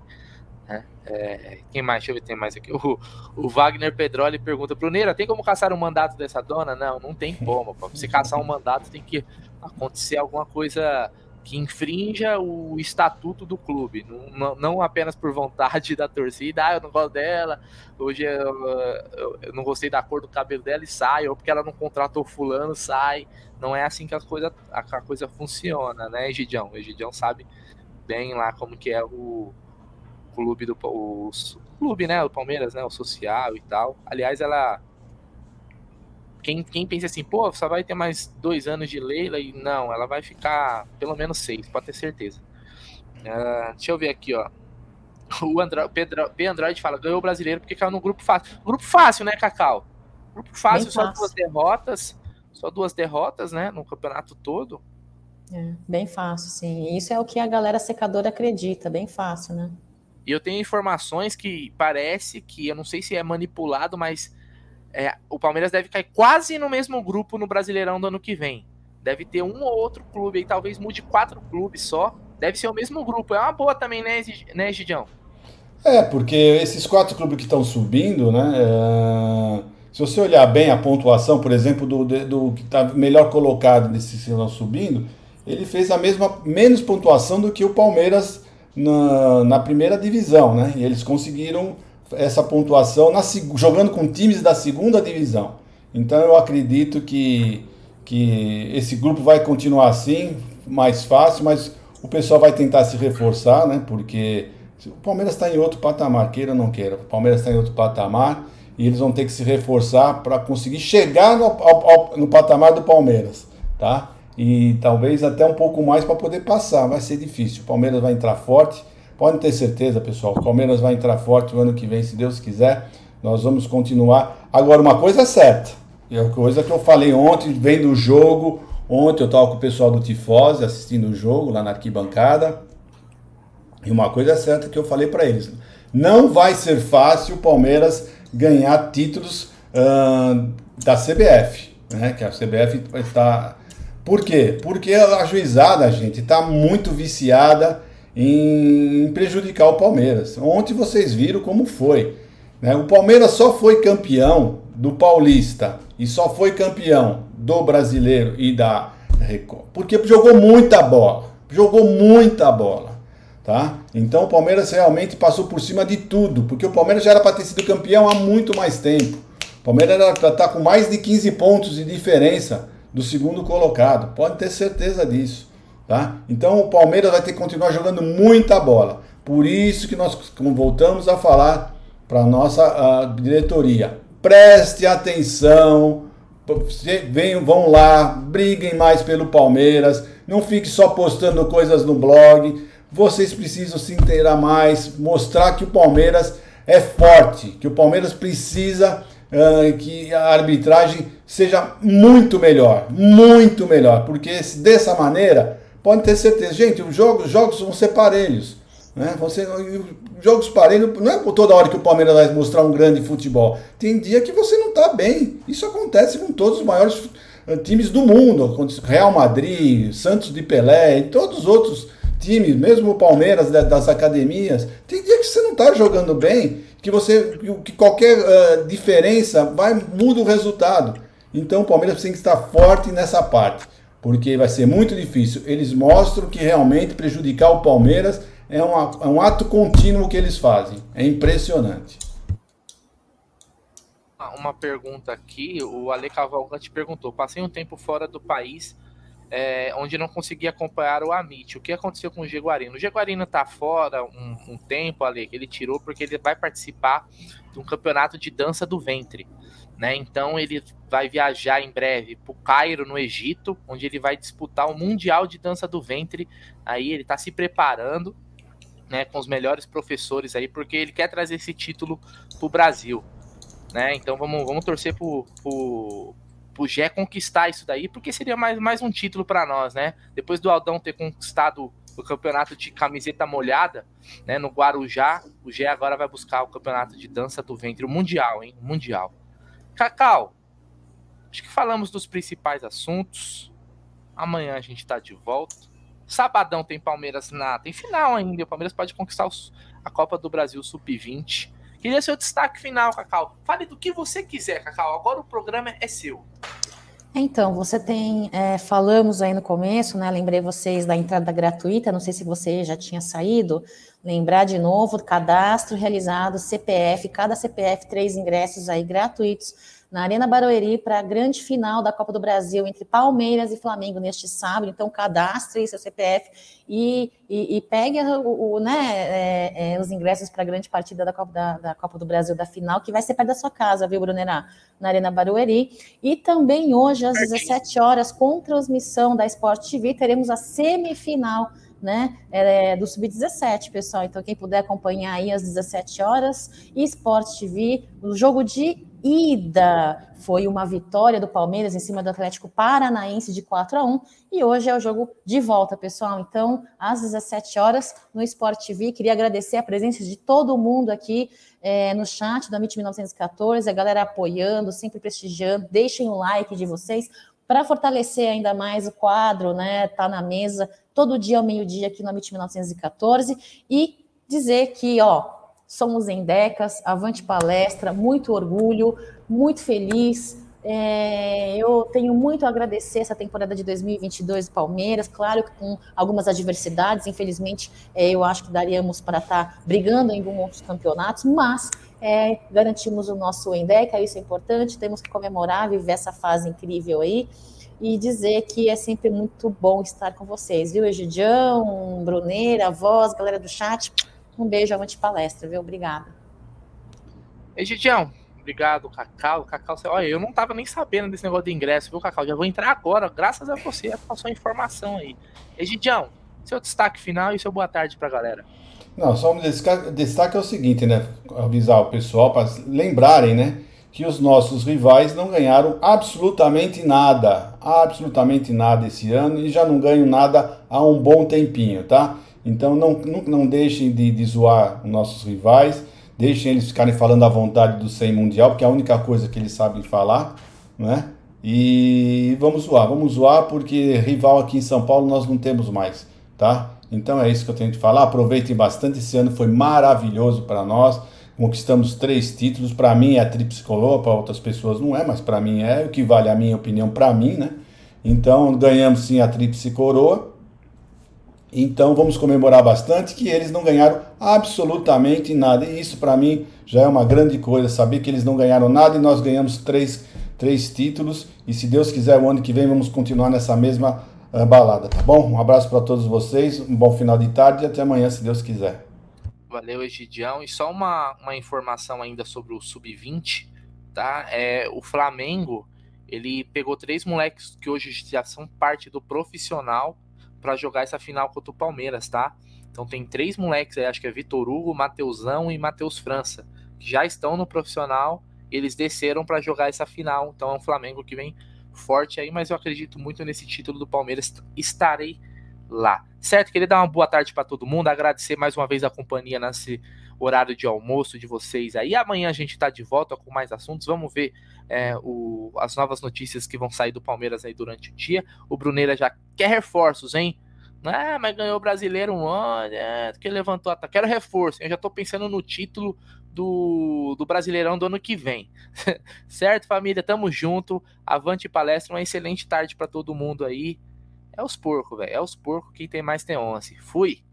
Né? É, quem mais? Deixa eu ver, tem mais aqui. [LAUGHS] O, o Wagner Pedroli pergunta: Bruneira, tem como caçar um mandato dessa dona? Não, não tem como. Para você caçar um mandato tem que acontecer alguma coisa que infrinja o estatuto do clube, não, não, apenas por vontade [LAUGHS] da torcida, ah, eu não gosto dela, hoje eu, eu, não gostei da cor do cabelo dela e sai, ou porque ela não contratou fulano, sai. Não é assim que a coisa, a coisa funciona, né, Egidião? O Egidião sabe bem lá como que é o clube do o, o clube, né, o Palmeiras, né, o social e tal. Aliás, ela quem, quem pensa assim, pô, só vai ter mais dois anos de Leila e não, ela vai ficar pelo menos seis, pode ter certeza. Uh, deixa eu ver aqui, ó. O Andro, Pedro, P. Android fala, ganhou o brasileiro porque caiu no grupo fácil. Grupo fácil, né, Cacau? Grupo fácil, bem só fácil. duas derrotas. Só duas derrotas, né? No campeonato todo. É, bem fácil, sim. Isso é o que a galera secadora acredita, bem fácil, né? E eu tenho informações que parece que, eu não sei se é manipulado, mas é, o Palmeiras deve cair quase no mesmo grupo no Brasileirão do ano que vem. Deve ter um ou outro clube aí, talvez mude quatro clubes só. Deve ser o mesmo grupo. É uma boa também, né, né Gidião? É, porque esses quatro clubes que estão subindo, né? É... Se você olhar bem a pontuação, por exemplo, do, do que está melhor colocado nesse sinal subindo, ele fez a mesma menos pontuação do que o Palmeiras na, na primeira divisão, né? E eles conseguiram essa pontuação na, jogando com times da segunda divisão. Então eu acredito que, que esse grupo vai continuar assim, mais fácil, mas o pessoal vai tentar se reforçar, né? Porque o Palmeiras está em outro patamar, queira ou não queira. O Palmeiras está em outro patamar e eles vão ter que se reforçar para conseguir chegar no, ao, ao, no patamar do Palmeiras, tá? E talvez até um pouco mais para poder passar. Vai ser difícil. O Palmeiras vai entrar forte Pode ter certeza, pessoal, o Palmeiras vai entrar forte o ano que vem, se Deus quiser. Nós vamos continuar. Agora, uma coisa é certa, e a coisa que eu falei ontem, vendo o jogo. Ontem eu estava com o pessoal do Tifose assistindo o jogo lá na arquibancada. E uma coisa é certa que eu falei para eles: não vai ser fácil o Palmeiras ganhar títulos uh, da CBF, né? Que a CBF está. Por quê? Porque a juizada, gente, está muito viciada em prejudicar o Palmeiras. Ontem vocês viram como foi. Né? O Palmeiras só foi campeão do Paulista e só foi campeão do Brasileiro e da Record porque jogou muita bola. Jogou muita bola. Tá? Então o Palmeiras realmente passou por cima de tudo, porque o Palmeiras já era para ter sido campeão há muito mais tempo. O Palmeiras era para estar tá com mais de 15 pontos de diferença do segundo colocado, pode ter certeza disso. Tá? Então o Palmeiras vai ter que continuar jogando muita bola. Por isso que nós voltamos a falar para a nossa diretoria. Preste atenção, venham, vão lá, briguem mais pelo Palmeiras, não fique só postando coisas no blog. Vocês precisam se inteirar mais, mostrar que o Palmeiras é forte, que o Palmeiras precisa uh, que a arbitragem seja muito melhor, muito melhor, porque dessa maneira Pode ter certeza. Gente, os jogos, os jogos vão ser parelhos. Né? Ser, jogos parelhos, não é toda hora que o Palmeiras vai mostrar um grande futebol. Tem dia que você não está bem. Isso acontece com todos os maiores eh, times do mundo. Real Madrid, Santos de Pelé e todos os outros times, mesmo o Palmeiras das academias. Tem dia que você não está jogando bem, que você que qualquer uh, diferença vai muda o resultado. Então o Palmeiras tem que estar forte nessa parte porque vai ser muito difícil. Eles mostram que realmente prejudicar o Palmeiras é um, é um ato contínuo que eles fazem. É impressionante. Uma pergunta aqui, o Ale Cavalcante perguntou: passei um tempo fora do país, é, onde não consegui acompanhar o Amit. O que aconteceu com o Jaguarino? O Jaguarino está fora um, um tempo, Ale, ele tirou porque ele vai participar de um campeonato de dança do ventre. Né? Então ele vai viajar em breve para o Cairo, no Egito, onde ele vai disputar o Mundial de Dança do Ventre. Aí ele está se preparando né, com os melhores professores aí, porque ele quer trazer esse título para o Brasil. Né? Então vamos, vamos torcer para o Gé conquistar isso daí, porque seria mais, mais um título para nós, né? Depois do Aldão ter conquistado o campeonato de camiseta molhada, né, no Guarujá, o Gé agora vai buscar o campeonato de dança do ventre, o mundial, hein? Mundial. Cacau, acho que falamos dos principais assuntos. Amanhã a gente está de volta. Sabadão tem Palmeiras na. Tem final ainda. O Palmeiras pode conquistar os... a Copa do Brasil Sub-20. Queria seu destaque final, Cacau. Fale do que você quiser, Cacau. Agora o programa é seu. Então, você tem, é, falamos aí no começo, né? Lembrei vocês da entrada gratuita, não sei se você já tinha saído. Lembrar de novo, cadastro realizado, CPF, cada CPF, três ingressos aí gratuitos na Arena Barueri para a grande final da Copa do Brasil entre Palmeiras e Flamengo neste sábado. Então, cadastre seu CPF e, e, e pegue o, o né, é, é, os ingressos para a grande partida da Copa, da, da Copa, do Brasil da final, que vai ser perto da sua casa, viu, Brunerá? Na Arena Barueri. E também hoje, às 17 horas, com transmissão da Sport TV, teremos a semifinal né, é, do Sub-17, pessoal. Então, quem puder acompanhar aí às 17 horas, e Sport TV, o jogo de ida foi uma vitória do Palmeiras em cima do Atlético Paranaense de 4 a 1 e hoje é o jogo de volta, pessoal. Então, às 17 horas no Sport TV, queria agradecer a presença de todo mundo aqui é, no chat da MIT 1914, a galera apoiando, sempre prestigiando. Deixem o like de vocês para fortalecer ainda mais o quadro, né? Tá na mesa todo dia ao meio-dia aqui no MIT 1914 e dizer que, ó, somos em Decas, avante palestra, muito orgulho, muito feliz. É, eu tenho muito a agradecer essa temporada de 2022 do Palmeiras, claro que com algumas adversidades, infelizmente é, eu acho que daríamos para estar tá brigando em alguns outros campeonatos, mas é, garantimos o nosso Endeca, isso é importante, temos que comemorar, viver essa fase incrível aí e dizer que é sempre muito bom estar com vocês, viu, Egidião, Bruneira, voz, galera do chat, um beijo, avante palestra, viu? Obrigada. Egidião, obrigado, Cacau. Cacau, olha, eu não tava nem sabendo desse negócio de ingresso, viu, Cacau? Já vou entrar agora, graças a você, passou a informação aí. Egidião, seu destaque final e seu boa tarde pra galera. Não, só um destaque é o seguinte, né? Avisar o pessoal para lembrarem, né? Que os nossos rivais não ganharam absolutamente nada, absolutamente nada esse ano e já não ganham nada há um bom tempinho, tá? Então não, não, não deixem de, de zoar os nossos rivais, deixem eles ficarem falando à vontade do 100 Mundial, porque é a única coisa que eles sabem falar, né? E vamos zoar, vamos zoar porque rival aqui em São Paulo nós não temos mais, tá? Então é isso que eu tenho que falar. Aproveitem bastante, esse ano foi maravilhoso para nós. Conquistamos três títulos, para mim é a tríplice coroa, para outras pessoas não é, mas para mim é o que vale a minha opinião para mim, né? Então ganhamos sim a tríplice coroa então vamos comemorar bastante que eles não ganharam absolutamente nada. E isso para mim já é uma grande coisa, saber que eles não ganharam nada e nós ganhamos três, três títulos. E se Deus quiser, o ano que vem vamos continuar nessa mesma uh, balada, tá bom? Um abraço para todos vocês, um bom final de tarde e até amanhã, se Deus quiser. Valeu, Egidião. E só uma, uma informação ainda sobre o Sub-20, tá? É, o Flamengo, ele pegou três moleques que hoje já são parte do profissional para jogar essa final contra o Palmeiras, tá? Então tem três moleques aí, acho que é Vitor Hugo, Mateusão e Matheus França, que já estão no profissional, eles desceram para jogar essa final. Então é um Flamengo que vem forte aí, mas eu acredito muito nesse título do Palmeiras. Estarei lá. Certo? Queria dar uma boa tarde para todo mundo, agradecer mais uma vez a companhia nesse horário de almoço de vocês aí. Amanhã a gente está de volta com mais assuntos. Vamos ver é, o, as novas notícias que vão sair do Palmeiras aí durante o dia. O Bruneira já quer reforços, hein? Ah, mas ganhou o brasileiro um ano, é, que levantou a Quero reforço. Eu já tô pensando no título do, do Brasileirão do ano que vem. [LAUGHS] certo, família? Tamo junto. Avante palestra, uma excelente tarde para todo mundo aí. É os porcos, velho. É os porcos. Quem tem mais tem 11. Fui!